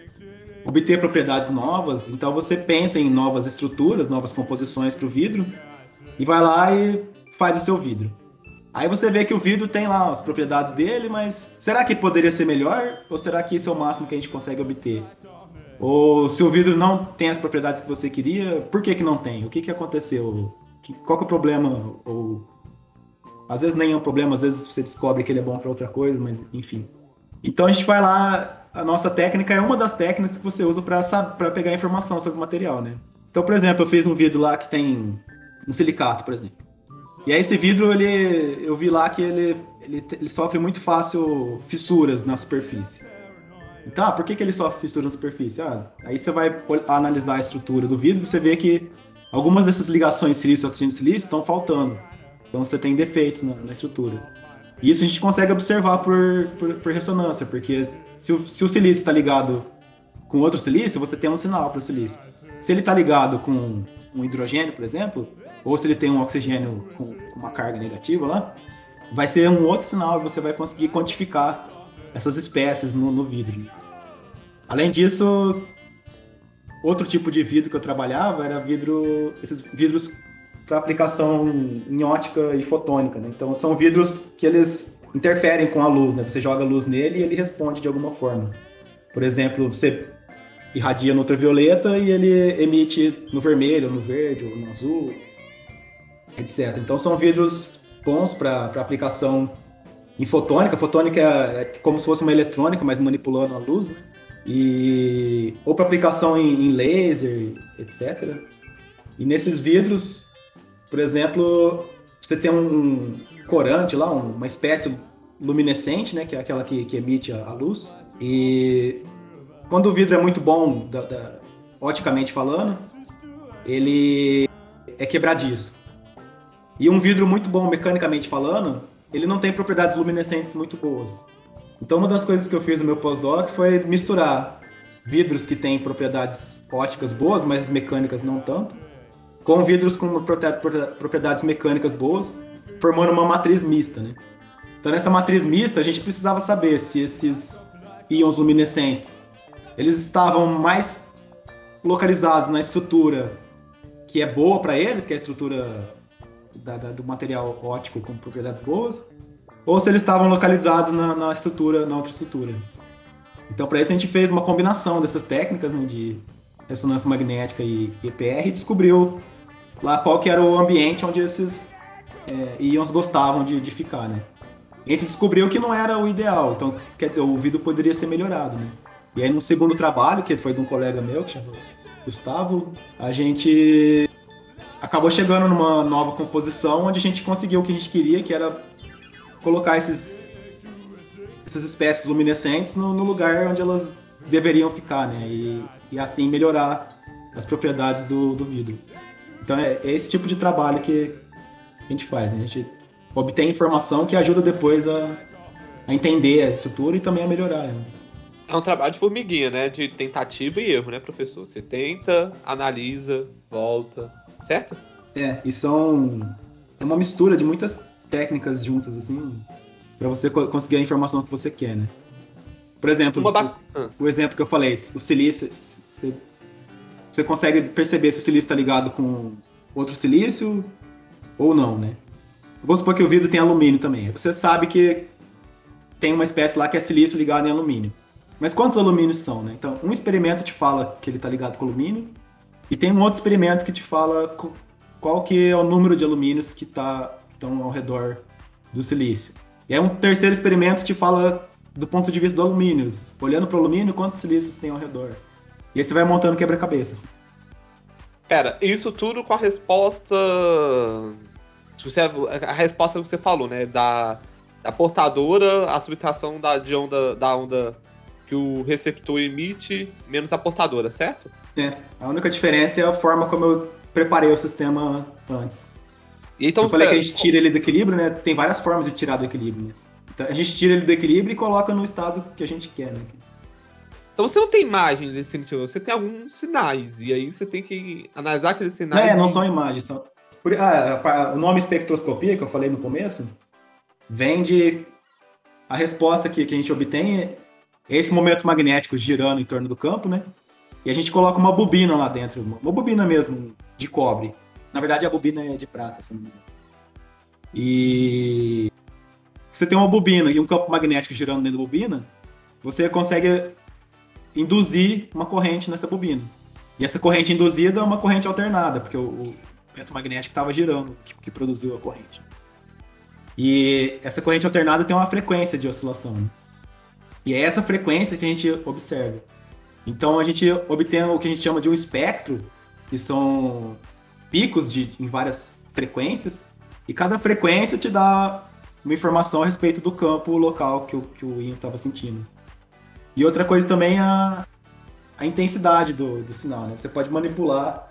obter propriedades novas. Então você pensa em novas estruturas, novas composições para o vidro e vai lá e faz o seu vidro. Aí você vê que o vidro tem lá as propriedades dele, mas será que poderia ser melhor? Ou será que isso é o máximo que a gente consegue obter? Ou se o vidro não tem as propriedades que você queria, por que, que não tem? O que, que aconteceu? Qual que é o problema? Ou às vezes nem é um problema, às vezes você descobre que ele é bom para outra coisa, mas enfim. Então a gente vai lá, a nossa técnica é uma das técnicas que você usa para pegar informação sobre o material, né? Então, por exemplo, eu fiz um vidro lá que tem um silicato, por exemplo. E aí esse vidro, ele, eu vi lá que ele, ele, ele sofre muito fácil fissuras na superfície. Então, ah, por que, que ele sofre fissura na superfície? Ah, aí você vai analisar a estrutura do vidro, você vê que algumas dessas ligações silício-oxigênio-silício estão faltando. Então você tem defeitos na, na, estrutura. E isso a gente consegue observar por, por, por ressonância, porque se o, se o silício está ligado com outro silício, você tem um sinal para o silício. Se ele está ligado com um hidrogênio, por exemplo, ou se ele tem um oxigênio com uma carga negativa lá, vai ser um outro sinal e você vai conseguir quantificar essas espécies no, no vidro. Além disso, outro tipo de vidro que eu trabalhava era vidro, esses vidros para aplicação em ótica e fotônica. Né? Então são vidros que eles interferem com a luz, né? Você joga luz nele e ele responde de alguma forma. Por exemplo, você irradia no ultravioleta e ele emite no vermelho, no verde, ou no azul, etc. Então são vidros bons para aplicação em fotônica. Fotônica é, é, como se fosse uma eletrônica, mas manipulando a luz, né? E, ou para aplicação em, em, laser, etc. E nesses vidros, por exemplo, você tem um corante lá, uma espécie luminescente, né, que é aquela que, que emite a, a luz. E quando o vidro é muito bom, da, da, oticamente falando, ele é quebradiço. E um vidro muito bom, mecanicamente falando, ele não tem propriedades luminescentes muito boas. Então, uma das coisas que eu fiz no meu pós-doc foi misturar vidros que têm propriedades óticas boas, mas mecânicas não tanto, com vidros com propriedades mecânicas boas, formando uma matriz mista, né? Então, nessa matriz mista, a gente precisava saber se esses íons luminescentes eles estavam mais localizados na estrutura que é boa para eles, que é a estrutura da, da, do material óptico com propriedades boas, ou se eles estavam localizados na, na estrutura, na outra estrutura. Então, para isso a gente fez uma combinação dessas técnicas né, de ressonância magnética e EPR e descobriu lá qual que era o ambiente onde esses é, íons gostavam de, de ficar, né? A gente descobriu que não era o ideal, então, quer dizer, o vidro poderia ser melhorado, né? E aí no segundo trabalho, que foi de um colega meu, que chama Gustavo, a gente acabou chegando numa nova composição onde a gente conseguiu o que a gente queria, que era colocar esses essas espécies luminescentes no, no lugar onde elas deveriam ficar, né? E, e assim melhorar as propriedades do, do vidro. Então é, é, esse tipo de trabalho que a gente faz, né? A gente obtém informação que ajuda depois a, a entender a estrutura e também a melhorar. Né? É um trabalho de formiguinha, né? De tentativa e erro, né, professor? Você tenta, analisa, volta, certo? É, e são. É uma mistura de muitas técnicas juntas, assim, para você conseguir a informação que você quer, né? Por exemplo, ba... o, o, exemplo que eu falei, o silício, você, você consegue perceber se o silício está ligado com outro silício ou não, né? Vamos supor que o vidro tem alumínio também. Você sabe que tem uma espécie lá que é silício ligado em alumínio. Mas quantos alumínios são, né? Então, um experimento te fala que ele está ligado com alumínio, e tem um outro experimento que te fala qual que é o número de alumínios que tá, estão ao redor do silício. E aí um terceiro experimento te fala do ponto de vista do alumínio, olhando para o alumínio, quantos silícios tem ao redor. E aí você vai montando quebra-cabeças. Pera, isso tudo com a resposta. A resposta que você falou, né? Da, da portadora, a subtração da, de onda, da onda que o receptor emite menos a portadora, certo? É, a única diferença é a forma como eu preparei o sistema antes. E então, eu falei que a pera- gente tira ele do equilíbrio, né? Tem várias formas de tirar do equilíbrio. Né? Então, a gente tira ele do equilíbrio e coloca no estado que a gente quer, né? Então você não tem imagens definitivas, você tem alguns sinais. E aí você tem que analisar aqueles sinais. é, não são imagens, são. ah, o nome espectroscopia que eu falei no começo vem de a resposta que, que a gente obtém é esse momento magnético girando em torno do campo, né? E a gente coloca uma bobina lá dentro, uma bobina mesmo de cobre. Na verdade a bobina é de prata, engano. E você tem uma bobina e um campo magnético girando dentro da bobina, você consegue induzir uma corrente nessa bobina. E essa corrente induzida é uma corrente alternada, porque o, o vento magnético estava girando, que, que produziu a corrente. E essa corrente alternada tem uma frequência de oscilação. né? E é essa frequência que a gente observa. Então a gente obtém o que a gente chama de um espectro, que são picos de, em várias frequências, e cada frequência te dá uma informação a respeito do campo local que o, que o Ian estava sentindo. E outra coisa também é a, a intensidade do, do sinal, né? Você pode manipular,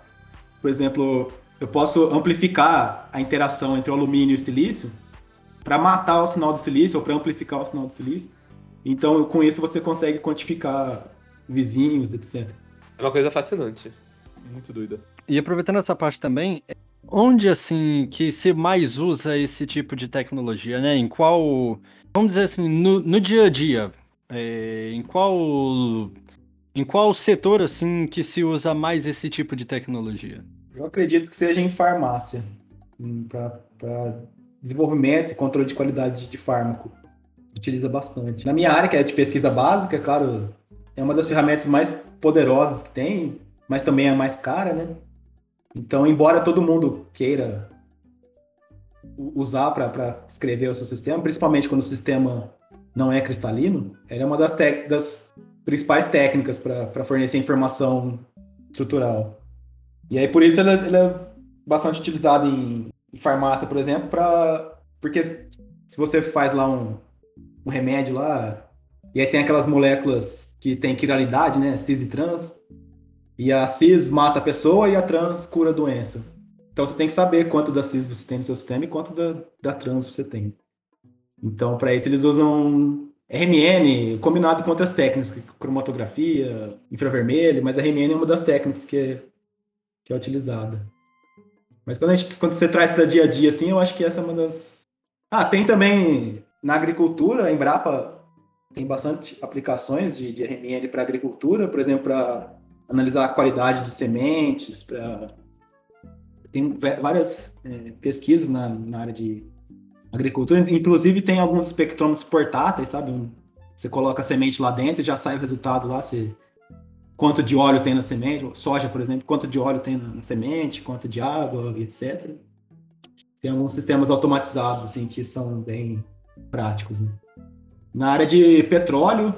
por exemplo, eu posso amplificar a interação entre o alumínio e o silício para matar o sinal do silício ou para amplificar o sinal do silício. Então, com isso você consegue quantificar vizinhos, etc. É uma coisa fascinante. Muito doida. E aproveitando essa parte também, onde assim que se mais usa esse tipo de tecnologia, né? Em qual, vamos dizer assim, no, no dia a dia, é, em qual em qual setor assim que se usa mais esse tipo de tecnologia? Eu acredito que seja em farmácia, para desenvolvimento e controle de qualidade de fármaco. Utiliza bastante. Na minha área, que é de pesquisa básica, claro, é uma das ferramentas mais poderosas que tem, mas também é mais cara, né? Então, embora todo mundo queira usar para escrever o seu sistema, principalmente quando o sistema não é cristalino, ela é uma das, das principais técnicas para fornecer informação estrutural. E aí, por isso, ela, ela é bastante utilizada em, em farmácia, por exemplo, para porque se você faz lá um, um remédio lá, e aí tem aquelas moléculas que tem quiralidade, né, cis e trans, e a cis mata a pessoa e a trans cura a doença. Então você tem que saber quanto da cis você tem no seu sistema e quanto da, da trans você tem. Então, para isso, eles usam RMN combinado com outras técnicas, cromatografia, infravermelho, mas a RMN é uma das técnicas que é, que é utilizada. Mas quando, a gente, quando você traz para dia a dia, assim, eu acho que essa é uma das. Ah, tem também na agricultura, a Embrapa tem bastante aplicações de, de RMN para agricultura, por exemplo, para analisar a qualidade de sementes, tem várias é, pesquisas na, na área de agricultura, inclusive tem alguns espectrômetros portáteis, sabe? Você coloca a semente lá dentro e já sai o resultado lá, quanto de óleo tem na semente, soja, por exemplo, quanto de óleo tem na, na semente, quanto de água, etc. Tem alguns sistemas automatizados assim que são bem práticos, né? Na área de petróleo,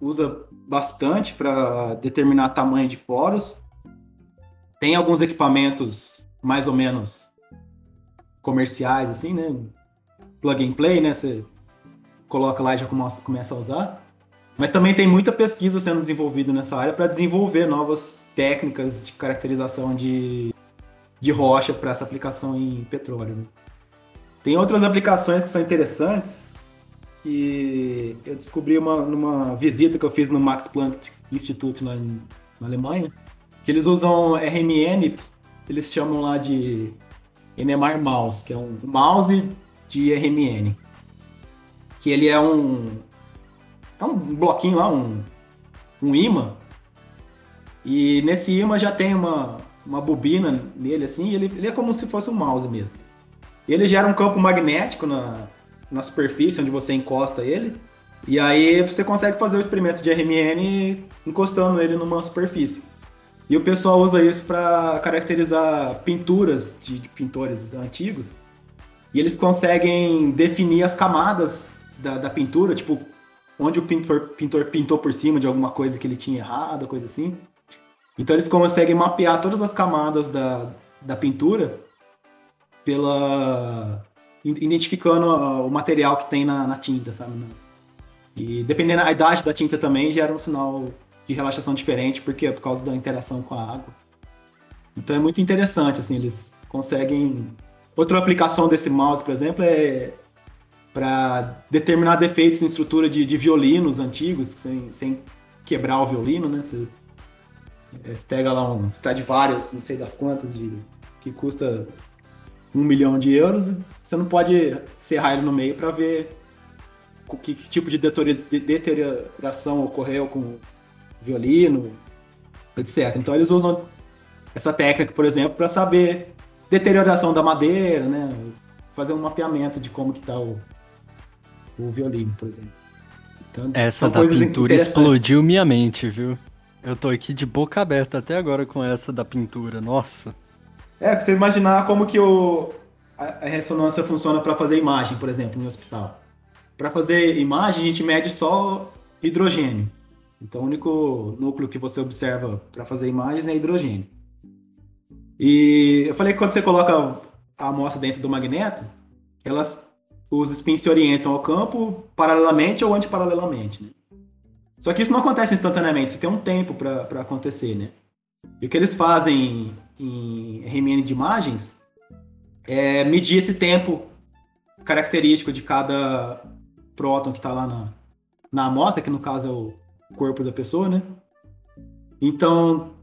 usa bastante para determinar tamanho de poros. Tem alguns equipamentos mais ou menos comerciais, assim, né? Plug and play, né? Você coloca lá e já começa, a usar. Mas também tem muita pesquisa sendo desenvolvida nessa área para desenvolver novas técnicas de caracterização de, de rocha para essa aplicação em petróleo. né? Tem outras aplicações que são interessantes que eu descobri uma, numa visita que eu fiz no Max Planck Institute em, na Alemanha, que eles usam RMN, eles chamam lá de NMR Mouse, que é um mouse de RMN. Que ele é um é um bloquinho lá, um, um imã. E nesse imã já tem uma, uma bobina nele, assim, ele, ele é como se fosse um mouse mesmo. Ele gera um campo magnético na, na superfície onde você encosta ele. E aí você consegue fazer o experimento de RMN encostando ele numa superfície. E o pessoal usa isso para caracterizar pinturas de, de pintores antigos. E eles conseguem definir as camadas da, da pintura, tipo, onde o pintor, pintor pintou por cima de alguma coisa que ele tinha errado, coisa assim. Então eles conseguem mapear todas as camadas da, da pintura pela identificando o material que tem na, na tinta, sabe? E dependendo da idade da tinta também gera um sinal de relaxação diferente, porque é por causa da interação com a água. Então é muito interessante, assim, eles conseguem outra aplicação desse mouse, por exemplo, é para determinar defeitos em estrutura de, de violinos antigos, sem, sem quebrar o violino, né? Você, é, você pega lá um Stradivarius, não sei das quantas, de, que custa um milhão de euros, você não pode serrar ele no meio para ver que, que, tipo de deterioração ocorreu com o violino, etc. Então eles usam essa técnica, por exemplo, para saber deterioração da madeira, né? Fazer um mapeamento de como que tá o, o violino, por exemplo. Então, essa da pintura explodiu minha mente, viu? Eu tô aqui de boca aberta até agora com essa da pintura, nossa. É, você imaginar como que o, a, a ressonância funciona para fazer imagem, por exemplo, no hospital. Para fazer imagem, a gente mede só hidrogênio. Então, o único núcleo que você observa para fazer imagens é hidrogênio. E eu falei que quando você coloca a amostra dentro do magneto, elas os spins se orientam ao campo paralelamente ou antiparalelamente, né? Só que isso não acontece instantaneamente, isso tem um tempo para acontecer, né? E o que eles fazem em RMN de imagens é medir esse tempo característico de cada próton que está lá na, na amostra, que no caso é o corpo da pessoa, né? Então,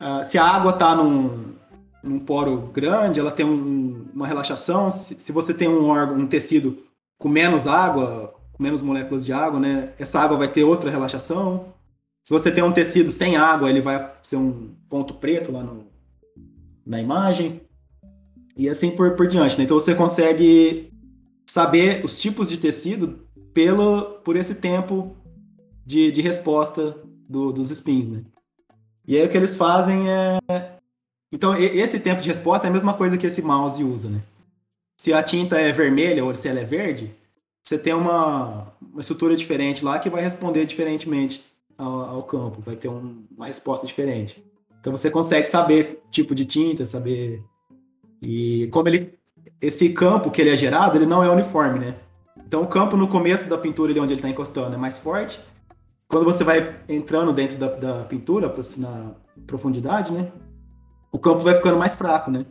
uh, se a água está num, num poro grande, ela tem um, uma relaxação. Se, se, você tem um órgão, um tecido com menos água, com menos moléculas de água, né? Essa água vai ter outra relaxação. Se você tem um tecido sem água, ele vai ser um ponto preto lá no, na imagem. E assim por, por diante, né? Então você consegue saber os tipos de tecido pelo, por esse tempo de, de resposta do, dos spins, né? E aí o que eles fazem é então, esse tempo de resposta é a mesma coisa que esse mouse usa, né? Se a tinta é vermelha ou se ela é verde, você tem uma, uma estrutura diferente lá que vai responder diferentemente ao, ao campo, vai ter um, uma resposta diferente. Então você consegue saber tipo de tinta, saber e como ele esse campo que ele é gerado, ele não é uniforme, né? Então o campo no começo da pintura, ali onde ele está encostando, é mais forte. Quando você vai entrando dentro da, da pintura, na profundidade, né? o campo vai ficando mais fraco, né?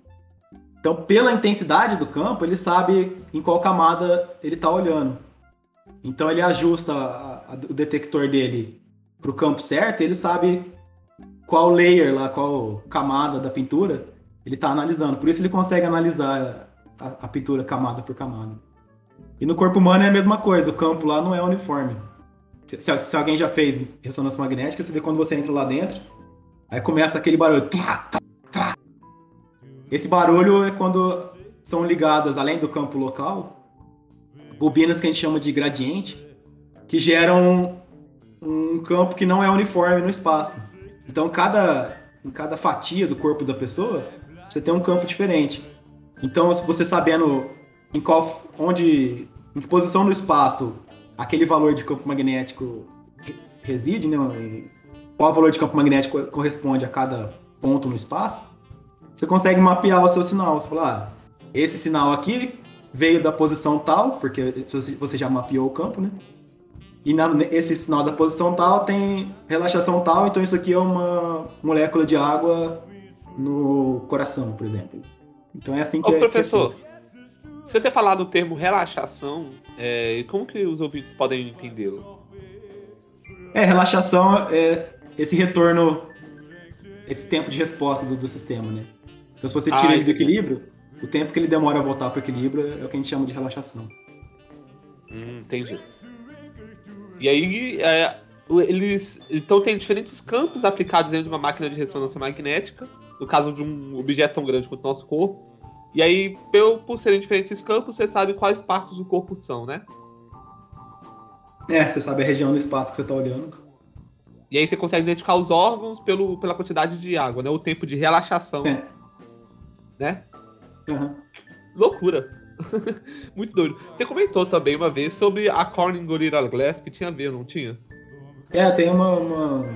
Então, pela intensidade do campo, ele sabe em qual camada ele está olhando. Então, ele ajusta a, a, o detector dele para o campo certo ele sabe qual layer lá, qual camada da pintura ele está analisando. Por isso, ele consegue analisar a, a, pintura camada por camada. E no corpo humano é a mesma coisa, o campo lá não é uniforme. Se, se, se alguém já fez ressonância magnética, você vê quando você entra lá dentro, aí começa aquele barulho. Tá, tá, esse barulho é quando são ligadas, além do campo local, bobinas que a gente chama de gradiente, que geram um campo que não é uniforme no espaço. Então, cada, em cada fatia do corpo da pessoa, você tem um campo diferente. Então, você sabendo em qual, onde, em que posição no espaço aquele valor de campo magnético reside, né? Qual valor de campo magnético corresponde a cada ponto no espaço? você consegue mapear o seu sinal. Você fala, ah, esse sinal aqui veio da posição tal, porque você já mapeou o campo, né? E na, esse sinal da posição tal tem relaxação tal, então isso aqui é uma molécula de água no coração, por exemplo. Então é assim que Ô, é. professor, que é você ter falado o termo relaxação, é, como que os ouvintes podem entendê-lo? É, relaxação é esse retorno, esse tempo de resposta do, do sistema, né? Então, se você tira ah, ele do equilíbrio, o tempo que ele demora a voltar para o equilíbrio é o que a gente chama de relaxação. Hum, entendi. E aí, é, eles. Então, tem diferentes campos aplicados dentro de uma máquina de ressonância magnética, no caso de um objeto tão grande quanto o nosso corpo. E aí, por, por serem diferentes campos, você sabe quais partes do corpo são, né? É, você sabe a região do espaço que você está olhando. E aí você consegue identificar os órgãos pelo, pela quantidade de água, né? O tempo de relaxação. É né? Uhum. Loucura. Muito doido. Você comentou também uma vez sobre a Corning Gorilla Glass, que tinha a ver, não tinha? É, tem uma, uma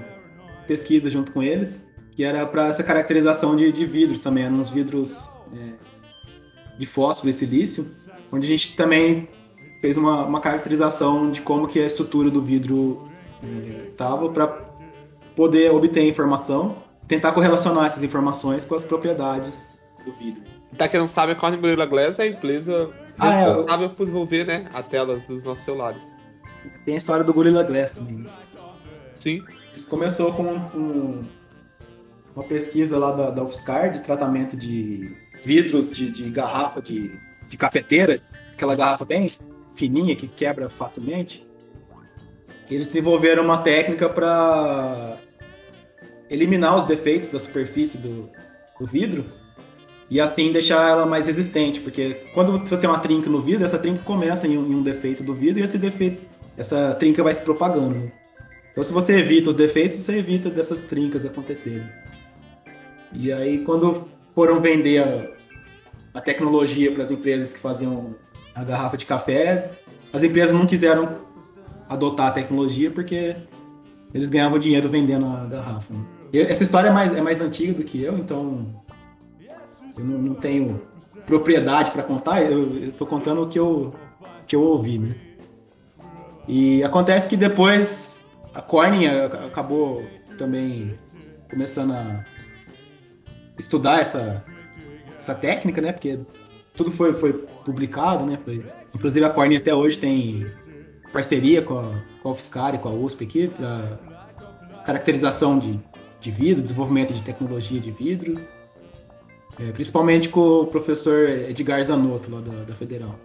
pesquisa junto com eles, que era para essa caracterização de, de, vidros também, eram uns vidros é, de fósforo e silício, onde a gente também fez uma, uma caracterização de como que a estrutura do vidro estava é, para poder obter informação, tentar correlacionar essas informações com as propriedades do vidro. Pra quem não sabe, a Corning Gorilla Glass é a empresa Ah, é, responsável por desenvolver né, a tela dos nossos celulares. Tem a história do Gorilla Glass também. Sim. Isso começou com um- uma pesquisa lá da, da UFSCar de tratamento de vidros de, de garrafa de, de cafeteira, aquela garrafa bem fininha que quebra facilmente. Eles desenvolveram uma técnica para eliminar os defeitos da superfície do, do vidro e assim deixar ela mais resistente, porque quando você tem uma trinca no vidro, essa trinca começa em um, em um defeito do vidro e esse defeito, essa trinca vai se propagando. né? Então, se você evita os defeitos, você evita dessas trincas acontecerem. E aí, quando foram vender a, a tecnologia para as empresas que faziam a garrafa de café, as empresas não quiseram adotar a tecnologia porque eles ganhavam dinheiro vendendo a garrafa. né? Essa história é mais, é mais antiga do que eu, então eu não, não tenho propriedade para contar, eu, tô contando o que eu, que eu ouvi, né? E acontece que depois a Corning acabou também começando a estudar essa, essa técnica, né? Porque tudo foi, foi publicado, né? Foi- inclusive a Corning até hoje tem parceria com a, com a UFSCar e com a USP aqui para caracterização de, de vidro, desenvolvimento de tecnologia de vidros. É, principalmente com o professor Edgar Zanotto, lá da, da Federal.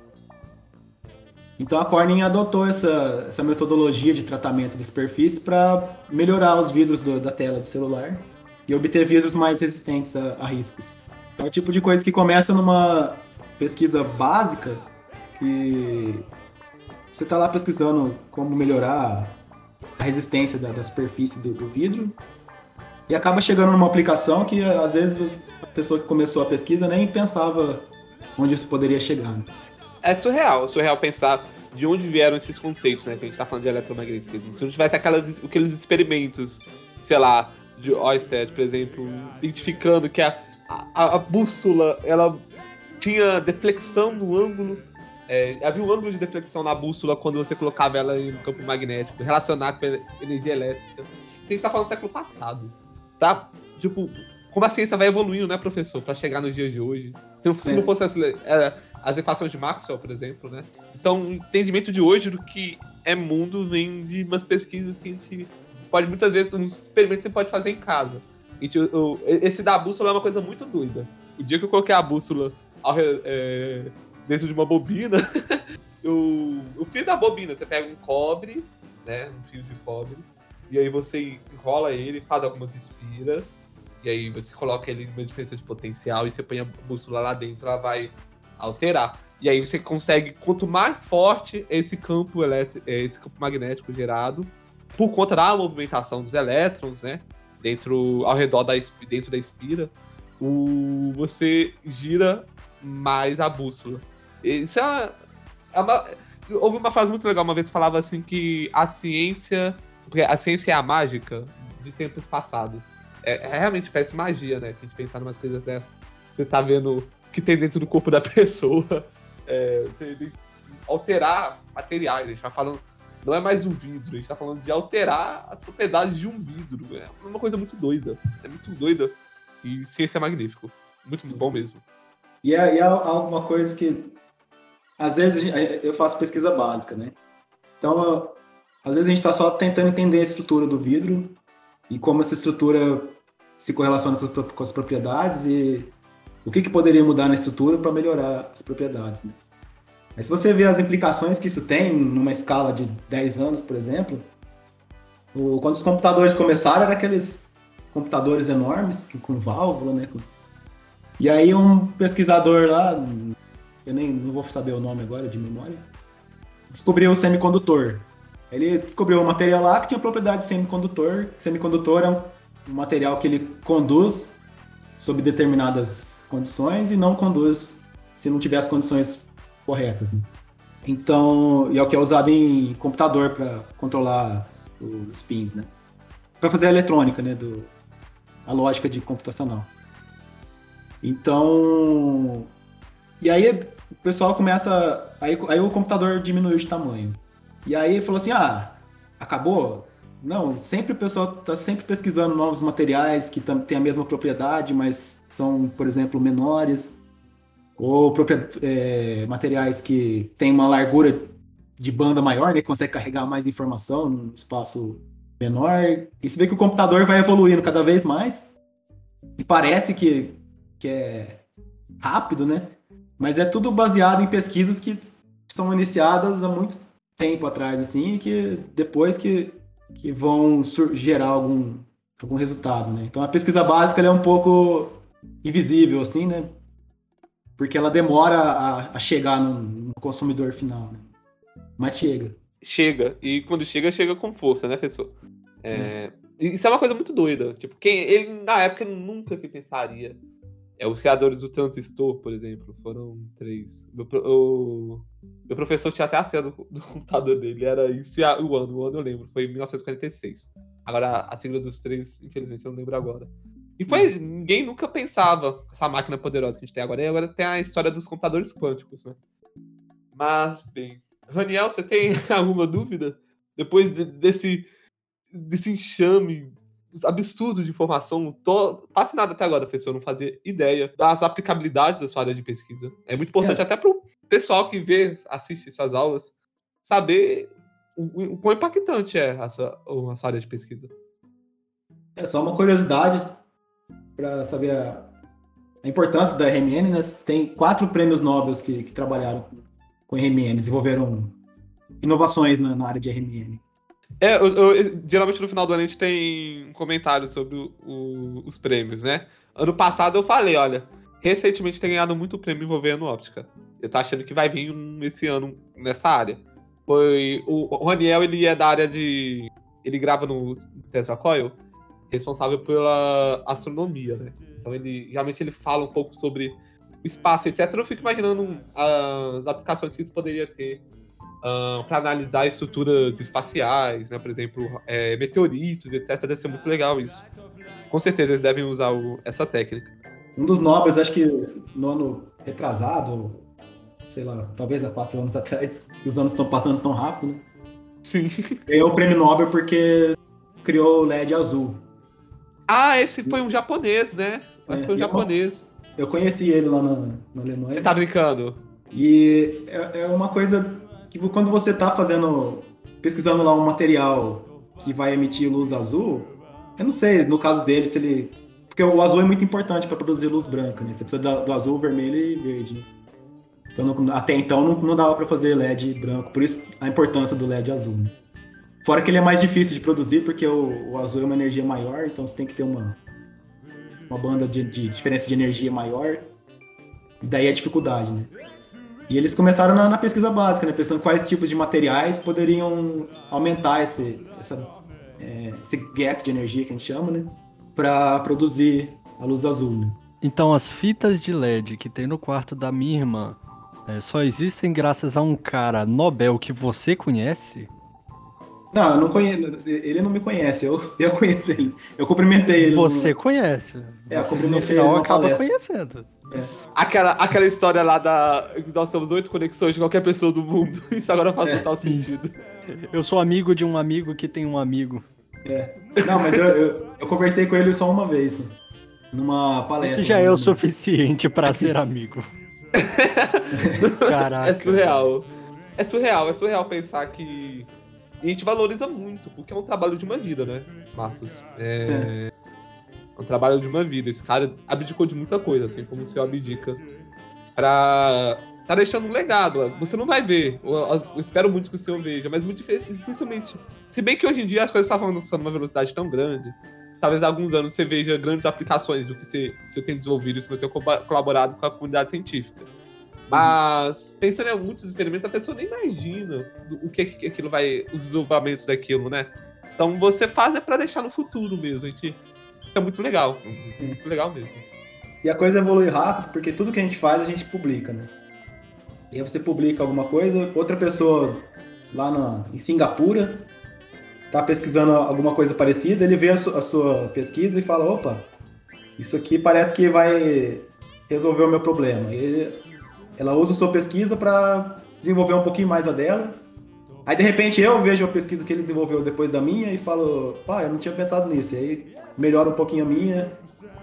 Então a Corning adotou essa, essa metodologia de tratamento da superfície para melhorar os vidros do- da tela do celular e obter vidros mais resistentes a, a riscos. É o tipo de coisa que começa numa pesquisa básica que você está lá pesquisando como melhorar a resistência da, da superfície do, do vidro e acaba chegando numa aplicação que às vezes a pessoa que começou a pesquisa nem pensava onde isso poderia chegar. né? É surreal, surreal pensar de onde vieram esses conceitos, né? Que a gente tá falando de eletromagnetismo. Se não tivesse aquelas, aqueles experimentos, sei lá, de Oersted, por exemplo, identificando que a, a, a bússola, ela tinha deflexão no ângulo. é, havia um ângulo de deflexão na bússola quando você colocava ela em um campo magnético, relacionado com energia elétrica. Isso a gente tá falando do século passado. Tá? Tipo, como a ciência vai evoluindo, né, professor? Pra chegar nos dias de hoje. Se não, se É. não fosse as, é, as equações de Maxwell, por exemplo, né? Então, o entendimento de hoje do que é mundo vem de umas pesquisas que a gente pode, muitas vezes, uns experimentos que você pode fazer em casa. A gente- o- esse da bússola é uma coisa muito doida. O dia que eu coloquei a bússola ao é, dentro de uma bobina, eu, eu fiz a bobina. Você pega um cobre, né? Um fio de cobre, e aí você enrola ele, faz algumas espiras, e aí você coloca ele em uma diferença de potencial e você põe a bússola lá dentro, ela vai alterar. E aí você consegue, quanto mais forte esse campo elétrico, esse campo magnético gerado, por conta da movimentação dos elétrons, né? Dentro, ao redor da, dentro da espira, o, você gira mais a bússola. Isso é é uma- Houve uma frase muito legal uma vez que falava assim que a ciência. Porque a ciência é a mágica de tempos passados. É, é realmente parece magia, né? A gente pensar em umas coisas dessas. Você tá vendo o que tem dentro do corpo da pessoa. É, você alterar materiais. A gente tá falando. Não é mais um vidro, a gente tá falando de alterar as propriedades de um vidro. É uma coisa muito doida. É muito doida. E ciência é magnífico. Muito bom mesmo. E é, é alguma coisa que às vezes eu faço pesquisa básica, né? Então, às vezes a gente está só tentando entender a estrutura do vidro e como essa estrutura se correlaciona com, as propriedades e o que, que poderia mudar na estrutura para melhorar as propriedades, né? Mas se você vê as implicações que isso tem numa escala de 10 anos, por exemplo, o- quando os computadores começaram, eram aqueles computadores enormes, com válvula, né? e aí um pesquisador lá, eu nem não vou saber o nome agora de memória, descobriu o semicondutor. Ele descobriu um material lá que tinha propriedade de semicondutor. Semicondutor é um material que ele conduz sob determinadas condições e não conduz se não tiver as condições corretas. né? Então, e é o que é usado em computador para controlar os spins, né? Para fazer a eletrônica, né? Do, a lógica de computacional. Então, e aí o pessoal começa, aí, aí o computador diminuiu de tamanho. E aí falou assim, ah, acabou? Não, sempre o pessoal está sempre pesquisando novos materiais que têm a mesma propriedade, mas são, por exemplo, menores. ou é, materiais que têm uma largura de banda maior, né, que consegue carregar mais informação num espaço menor. E você vê que o computador vai evoluindo cada vez mais. E parece que, que é rápido, né? Mas é tudo baseado em pesquisas que são iniciadas há muito tempo atrás, assim, e que depois que, que vão gerar algum, algum resultado, né? Então a pesquisa básica é um pouco invisível, assim, né? Porque ela demora a, a chegar no, no consumidor final, né? Mas chega. Chega. E quando chega, chega com força, né, professor? É, e Isso é uma coisa muito doida. Tipo, quem ele na época nunca que pensaria. É, os criadores do transistor, por exemplo, foram três. Meu, o, meu professor tinha até a senha do, do computador dele, era isso e a- o ano, o ano eu lembro, foi em 1946. Agora, a sigla dos três, infelizmente, eu não lembro agora. E foi, ninguém nunca pensava essa máquina poderosa que a gente tem agora. E agora tem a história dos computadores quânticos, né? Mas, bem, Raniel, você tem alguma dúvida? Depois de- desse, desse enxame absurdo de informação, tô fascinado até agora, professor, não fazia ideia das aplicabilidades da sua área de pesquisa. É muito importante até para o pessoal que vê, assiste suas aulas, saber o, o quão impactante é a sua, a sua área de pesquisa. É só uma curiosidade para saber a, a importância da RMN, né? Tem quatro prêmios Nobel que, que trabalharam com RMN, desenvolveram inovações na, na área de RMN. É, eu- eu- geralmente no final do ano a gente tem um comentário sobre o- o- os prêmios, né? Ano passado eu falei, olha, recentemente tem ganhado muito prêmio envolvendo óptica. Eu tô achando que vai vir um esse ano nessa área. Foi o, o Raniel, ele é da área de. Ele grava no Tesla Coil, responsável pela astronomia, né? Então ele realmente ele fala um pouco sobre o espaço, etc. Eu fico imaginando as aplicações que isso poderia ter para analisar estruturas espaciais, né? Por exemplo, é, meteoritos, etc. Deve ser muito legal isso. Com certeza eles devem usar o- essa técnica. Um dos Nobels, acho que no ano retrasado, sei lá, talvez há quatro anos atrás, os anos estão passando tão rápido, né? Sim. Ganhou o prêmio Nobel porque criou o LED azul. Ah, esse foi um japonês, né? Que foi um É, japonês. Eu conheci ele lá na, na Alemanha. Você tá brincando? E é, é uma coisa que quando você está fazendo, pesquisando lá um material que vai emitir luz azul, eu não sei, no caso dele, se ele. Porque o azul é muito importante para produzir luz branca, né? Você precisa do azul, vermelho e verde. Então, não- até então não, não dava para fazer LED branco, por isso a importância do LED azul. né? Fora que ele é mais difícil de produzir, porque o, o azul é uma energia maior, então você tem que ter uma, uma banda de, de diferença de energia maior. E daí a dificuldade, né? E eles começaram na, na pesquisa básica, né? Pensando quais tipos de materiais poderiam aumentar esse, essa, é, esse gap de energia que a gente chama, né? Para produzir a luz azul, né? Então as fitas de LED que tem no quarto da minha irmã é, só existem graças a um cara Nobel que você conhece? Não, eu não conheço. Ele não me conhece, eu, eu conheço ele. Eu cumprimentei ele. no- Você conhece. É, eu Você, cumprimentei no final ele acaba palestra. conhecendo. Aquela, aquela história lá da. Nós temos oito conexões de qualquer pessoa do mundo. Isso agora faz É, total sentido. Eu sou amigo de um amigo que tem um amigo. Não, mas eu, eu, eu conversei com ele só uma vez. Numa palestra. Isso já é o suficiente pra ser amigo. Caraca. É surreal. É surreal, é surreal pensar que. E a gente valoriza muito, porque é um trabalho de uma vida, né, Marcos? É. é um trabalho de uma vida. Esse cara abdicou de muita coisa, assim como o senhor abdica. Pra. Tá deixando um legado. Você não vai ver. Eu, eu espero muito que o senhor veja, mas muito dificilmente. Se bem que hoje em dia as coisas estavam avançando numa velocidade tão grande. Talvez há alguns anos você veja grandes aplicações do que você, você tem desenvolvido, se tem co- colaborado com a comunidade científica. Mas, pensando em muitos experimentos, a pessoa nem imagina o que, que aquilo vai. os desenvolvimentos daquilo, né? Então você faz é pra deixar no futuro mesmo. A gente, é muito legal. É muito legal mesmo. E a coisa evolui rápido, porque tudo que a gente faz, a gente publica, né? E aí você publica alguma coisa, outra pessoa lá na, em Singapura tá pesquisando alguma coisa parecida, ele vê a, su- a sua pesquisa e fala, opa, isso aqui parece que vai resolver o meu problema. E ela usa a sua pesquisa para desenvolver um pouquinho mais a dela. Aí de repente eu vejo a pesquisa que ele desenvolveu depois da minha e falo, pá, eu não tinha pensado nisso. E aí melhora um pouquinho a minha.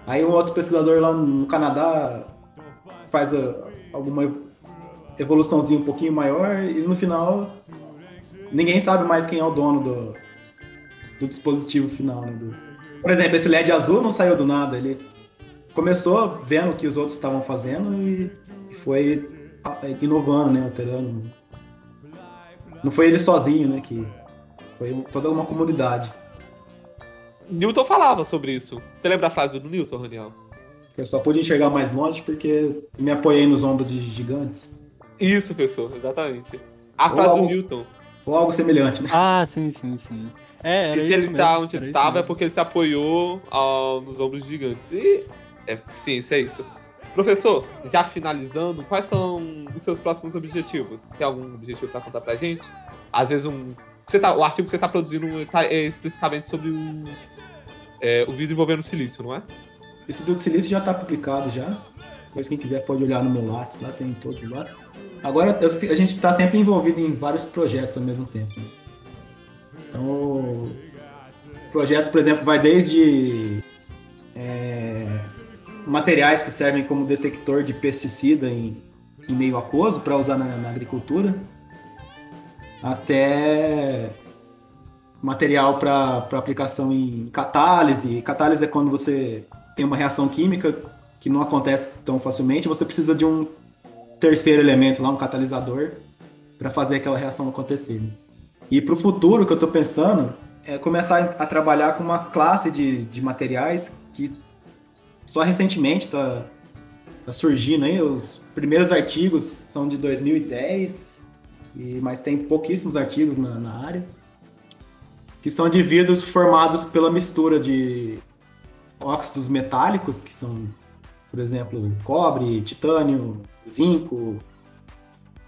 Aí um outro pesquisador lá no Canadá faz a- alguma evoluçãozinha um pouquinho maior e no final ninguém sabe mais quem é o dono do, do dispositivo final. Né? Por exemplo, esse LED azul não saiu do nada, ele começou vendo o que os outros estavam fazendo e foi inovando, né, alterando. Não foi ele sozinho, né, que foi toda uma comunidade. Newton falava sobre isso. Você lembra a frase do Newton, Raniel? Eu só pude enxergar mais longe porque me apoiei nos ombros de gigantes. Isso, pessoal, exatamente. A Ou frase algo- do Newton. Ou algo semelhante, né? Ah, sim, sim, sim. É, era Que se ele tá mesmo, onde era ele estava é porque ele se apoiou ah, nos ombros de gigantes. E é ciência, é isso. Professor, já finalizando, quais são os seus próximos objetivos? Tem algum objetivo pra contar pra gente? Às vezes um. Você tá, o artigo que você tá produzindo tá, é especificamente sobre o, é, o vidro envolvendo silício, não é? Esse do silício já tá publicado já. Depois quem quiser pode olhar no meu Lattes lá, tem todos lá. Agora eu a gente tá sempre envolvido em vários projetos ao mesmo tempo. Então, projetos, por exemplo, vai desde é, materiais que servem como detector de pesticida em, em meio aquoso para usar na, na agricultura, até material para aplicação em catálise. Catálise é quando você tem uma reação química que não acontece tão facilmente, você precisa de um terceiro elemento lá, um catalisador, para fazer aquela reação acontecer. E para o futuro, o que eu estou pensando é começar a trabalhar com uma classe de, de materiais que só recentemente está tá surgindo aí. Os primeiros artigos são de 2010, e, mas tem pouquíssimos artigos na, na área que são de vidros formados pela mistura de óxidos metálicos, que são, por exemplo, cobre, titânio, zinco,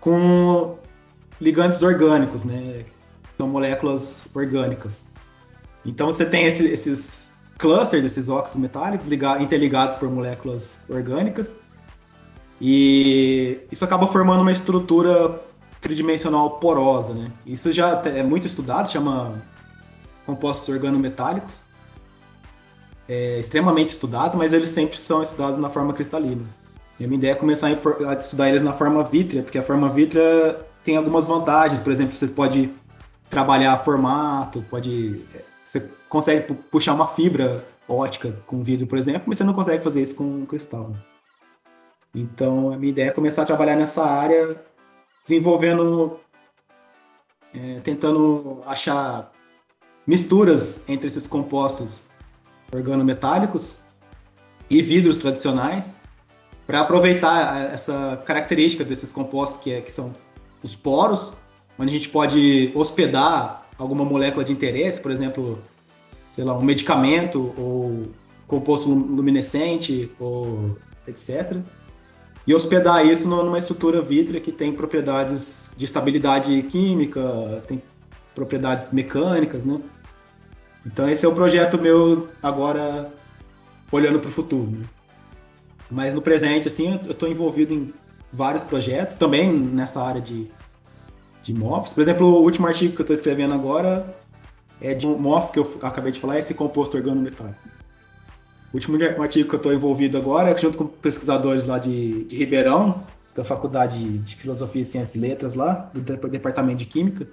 com ligantes orgânicos, né? São moléculas orgânicas. Então você tem esse- esses clusters, esses óxidos metálicos liga- interligados por moléculas orgânicas. E isso acaba formando uma estrutura tridimensional porosa, né? Isso já é muito estudado, chama compostos organometálicos. É extremamente estudado, mas eles sempre são estudados na forma cristalina. E a minha ideia é começar a, estudar eles na forma vítrea, porque a forma vítrea tem algumas vantagens. Por exemplo, você pode trabalhar formato, pode. Você consegue pu- puxar uma fibra ótica com vidro, por exemplo, mas você não consegue fazer isso com cristal. né? Então, a minha ideia é começar a trabalhar nessa área, desenvolvendo, é, tentando achar misturas entre esses compostos organometálicos e vidros tradicionais para aproveitar a- essa característica desses compostos que, é, que são os poros, onde a gente pode hospedar alguma molécula de interesse, por exemplo, sei lá, um medicamento ou composto lum- luminescente ou etc. E hospedar isso nu- numa estrutura vítrea que tem propriedades de estabilidade química, tem propriedades mecânicas, né? Então esse é o projeto meu agora olhando para o futuro. né? Mas no presente, assim, eu estou envolvido em vários projetos, também nessa área de, de MOFs. Por exemplo, o último artigo que eu estou escrevendo agora é de um MOF que eu acabei de falar, esse composto organometálico. O último artigo que eu estou envolvido agora é junto com pesquisadores lá de, de Ribeirão, da Faculdade de Filosofia, Ciências e Letras lá, do Dep- Departamento de Química.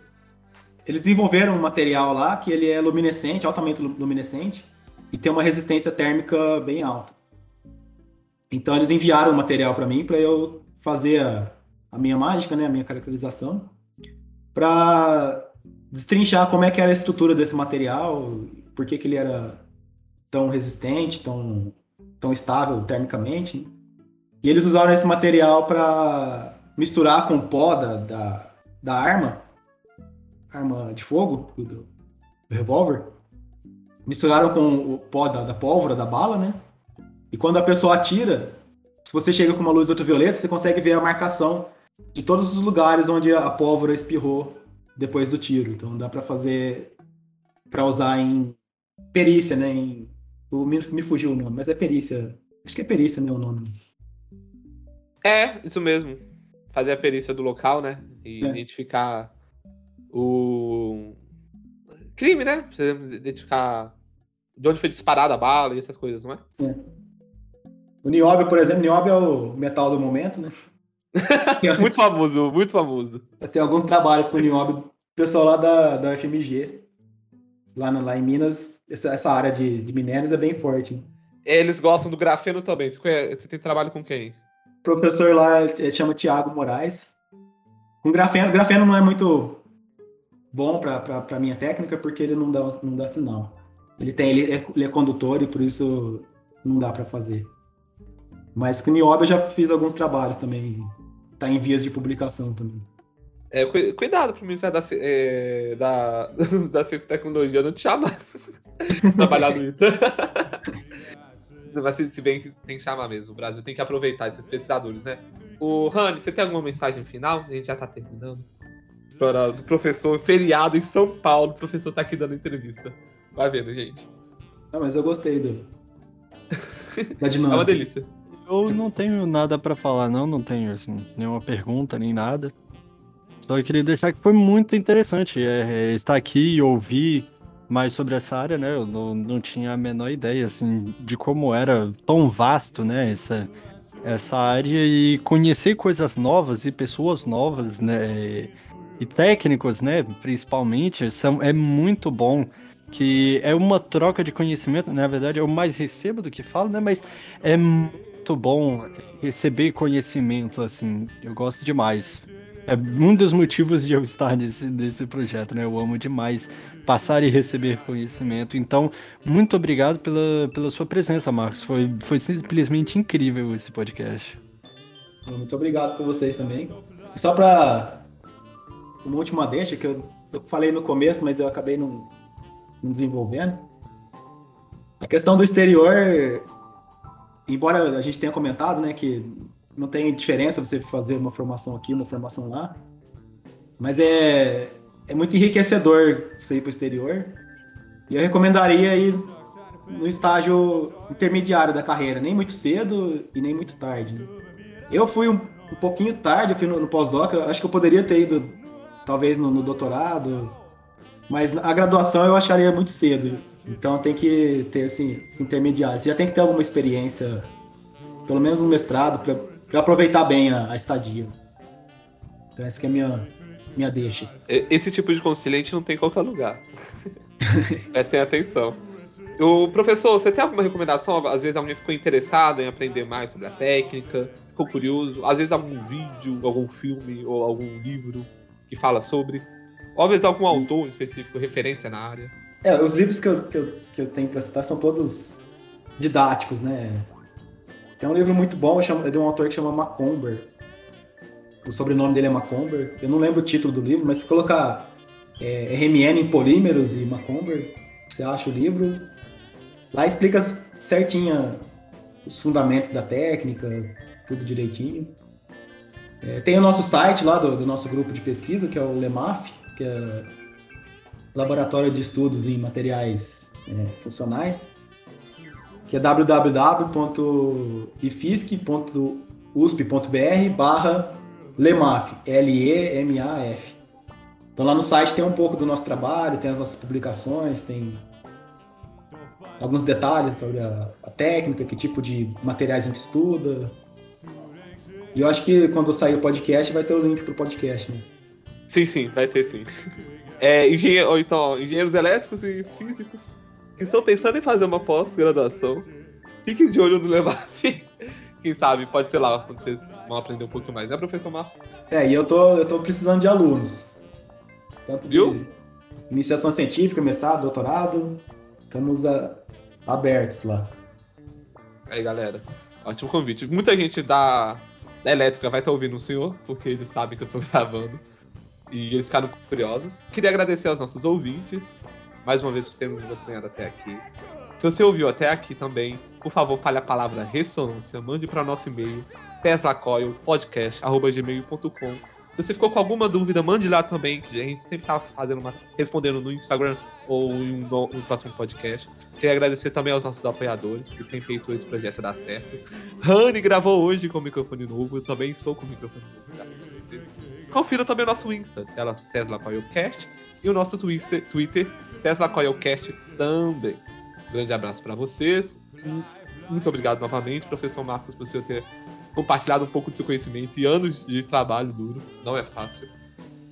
Eles desenvolveram um material lá que ele é luminescente, altamente lu- luminescente, e tem uma resistência térmica bem alta. Então eles enviaram o material para mim para eu fazer a, a minha mágica, né, a minha caracterização, para destrinchar como é que era a estrutura desse material, por que, que ele era tão resistente, tão, tão estável termicamente. E eles usaram esse material para misturar com pó da, da, da arma, arma de fogo, do, do revólver. Misturaram com o pó da, da pólvora, da bala, né? E quando a pessoa atira, se você chega com uma luz ultravioleta, você consegue ver a marcação de todos os lugares onde a pólvora espirrou depois do tiro. Então dá para fazer para usar em perícia, né? Em, o- me, me fugiu o nome, mas é perícia. Acho que é perícia, né, o nome. É, isso mesmo. Fazer a perícia do local, né? E É. identificar o crime, né? Identificar de onde foi disparada a bala e essas coisas, não é? O nióbio, por exemplo, nióbio é o metal do momento, né? muito famoso, muito famoso. Tem alguns trabalhos com o. O pessoal lá da, da UFMG, lá, no, lá em Minas, essa, essa área de, de minérios é bem forte. Eles gostam do grafeno também. Você, conhece, você tem trabalho com quem? O professor lá ele chama Tiago Moraes. Com grafeno, grafeno não é muito bom para a minha técnica porque ele não dá, não dá sinal. Ele tem ele é, ele é condutor e por isso não dá para fazer. Mas com nióbio eu já fiz alguns trabalhos também. Tá em vias de publicação também. É, cuidado pro Ministério da, é, da, da Ciência e Tecnologia não te chamar. Trabalhar no ITA. Mas se bem que tem que chamar mesmo. O Brasil tem que aproveitar esses pesquisadores, né? O Rani, você tem alguma mensagem final? A gente já tá terminando. Para, do professor, feriado em São Paulo. O professor tá aqui dando entrevista. Vai vendo, gente. Ah, mas eu gostei do. da dinâmica. É uma delícia. Eu não tenho nada para falar, não. Não tenho, assim, nenhuma pergunta, nem nada. Só queria deixar que foi muito interessante é, é, estar aqui e ouvir mais sobre essa área, né? Eu não, não tinha a menor ideia, assim, de como era tão vasto, né? Essa, essa área e conhecer coisas novas e pessoas novas, né? E técnicos, né? Principalmente, são, é muito bom que é uma troca de conhecimento. Na verdade, eu mais recebo do que falo, né? Mas é muito bom receber conhecimento, assim. Eu gosto demais. É um dos motivos de eu estar nesse, nesse projeto, né? Eu amo demais passar e receber conhecimento. Então, muito obrigado pela, pela sua presença, Marcos. Foi, foi simplesmente incrível esse podcast. Muito obrigado por vocês também. Só para uma última deixa, que eu, eu falei no começo, mas eu acabei não, não desenvolvendo. A questão do exterior, embora a gente tenha comentado, né, que não tem diferença você fazer uma formação aqui, uma formação lá, mas é, é muito enriquecedor você ir para o exterior. E eu recomendaria ir no estágio intermediário da carreira, nem muito cedo e nem muito tarde. Eu fui um, um pouquinho tarde, eu fui no, no pós-doc, acho que eu poderia ter ido talvez no, no, doutorado, mas a graduação eu acharia muito cedo. Então tem que ter assim, esse intermediário. Você já tem que ter alguma experiência, pelo menos um mestrado, para aproveitar bem a, a estadia. Então essa é a minha, minha deixa. Esse tipo de conciliante não tem em qualquer lugar. Prestem atenção. O professor, você tem alguma recomendação? Às vezes alguém ficou interessado em aprender mais sobre a técnica, ficou curioso, às vezes algum vídeo, algum filme ou algum livro que fala sobre. Ou às vezes algum autor específico, referência na área. É, os livros que eu, que eu, que eu tenho para citar são todos didáticos, né? Tem um livro muito bom, é de um autor que chama Macomber, o sobrenome dele é Macomber. Eu não lembro o título do livro, mas se colocar é, RMN em polímeros e Macomber, você acha o livro. Lá explica certinho os fundamentos da técnica, tudo direitinho. É, tem o nosso site lá do, do, nosso grupo de pesquisa, que é o LEMAF, que é Laboratório de Estudos em Materiais é, Funcionais, que é www.ifisc.usp.br barra Lemaf, L-E-M-A-F. Então lá no site tem um pouco do nosso trabalho, tem as nossas publicações, tem alguns detalhes sobre a, a técnica, que tipo de materiais a gente estuda. E eu acho que quando sair o podcast vai ter o link pro podcast, né? Sim, sim, vai ter sim. É, engenhe... ou então, engenheiros elétricos e físicos que estão pensando em fazer uma pós-graduação, fiquem de olho no Lemaf. Quem sabe, pode ser lá, quando vocês vão aprender um pouquinho mais, né, professor Marcos? É, e eu tô, eu tô precisando de alunos. Tanto Viu? de iniciação científica, mestrado, doutorado. Estamos a, abertos lá. Aí, galera. Ótimo convite. Muita gente da, da elétrica vai estar tá ouvindo o senhor, porque eles sabem que eu tô gravando. E eles ficaram curiosos. Queria agradecer aos nossos ouvintes, mais uma vez por terem nos acompanhado até aqui. Se você ouviu até aqui também, por favor, fale a palavra ressonância, mande para o nosso e-mail, teslacoilpodcast.gmail.com. Se você ficou com alguma dúvida, mande lá também, que a gente sempre tá fazendo uma, respondendo no Instagram ou em um, um próximo podcast. Queria agradecer também aos nossos apoiadores que têm feito esse projeto dar certo. Rani gravou hoje com o microfone novo, eu também estou com o microfone novo. Confira também o nosso Insta, Tesla Coilcast, e o nosso Twitter, Twitter Tesla Coilcast também. Grande abraço para vocês. Muito obrigado novamente, professor Marcos, por você ter compartilhado um pouco do seu conhecimento e anos de trabalho duro. Não é fácil,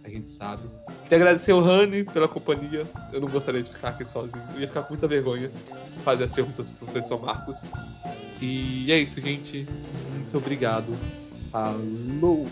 a gente sabe. Queria agradecer o Rani pela companhia. Eu não gostaria de ficar aqui sozinho. Eu ia ficar com muita vergonha fazer as perguntas pro professor Marcos. E é isso, gente. Muito obrigado. Falou!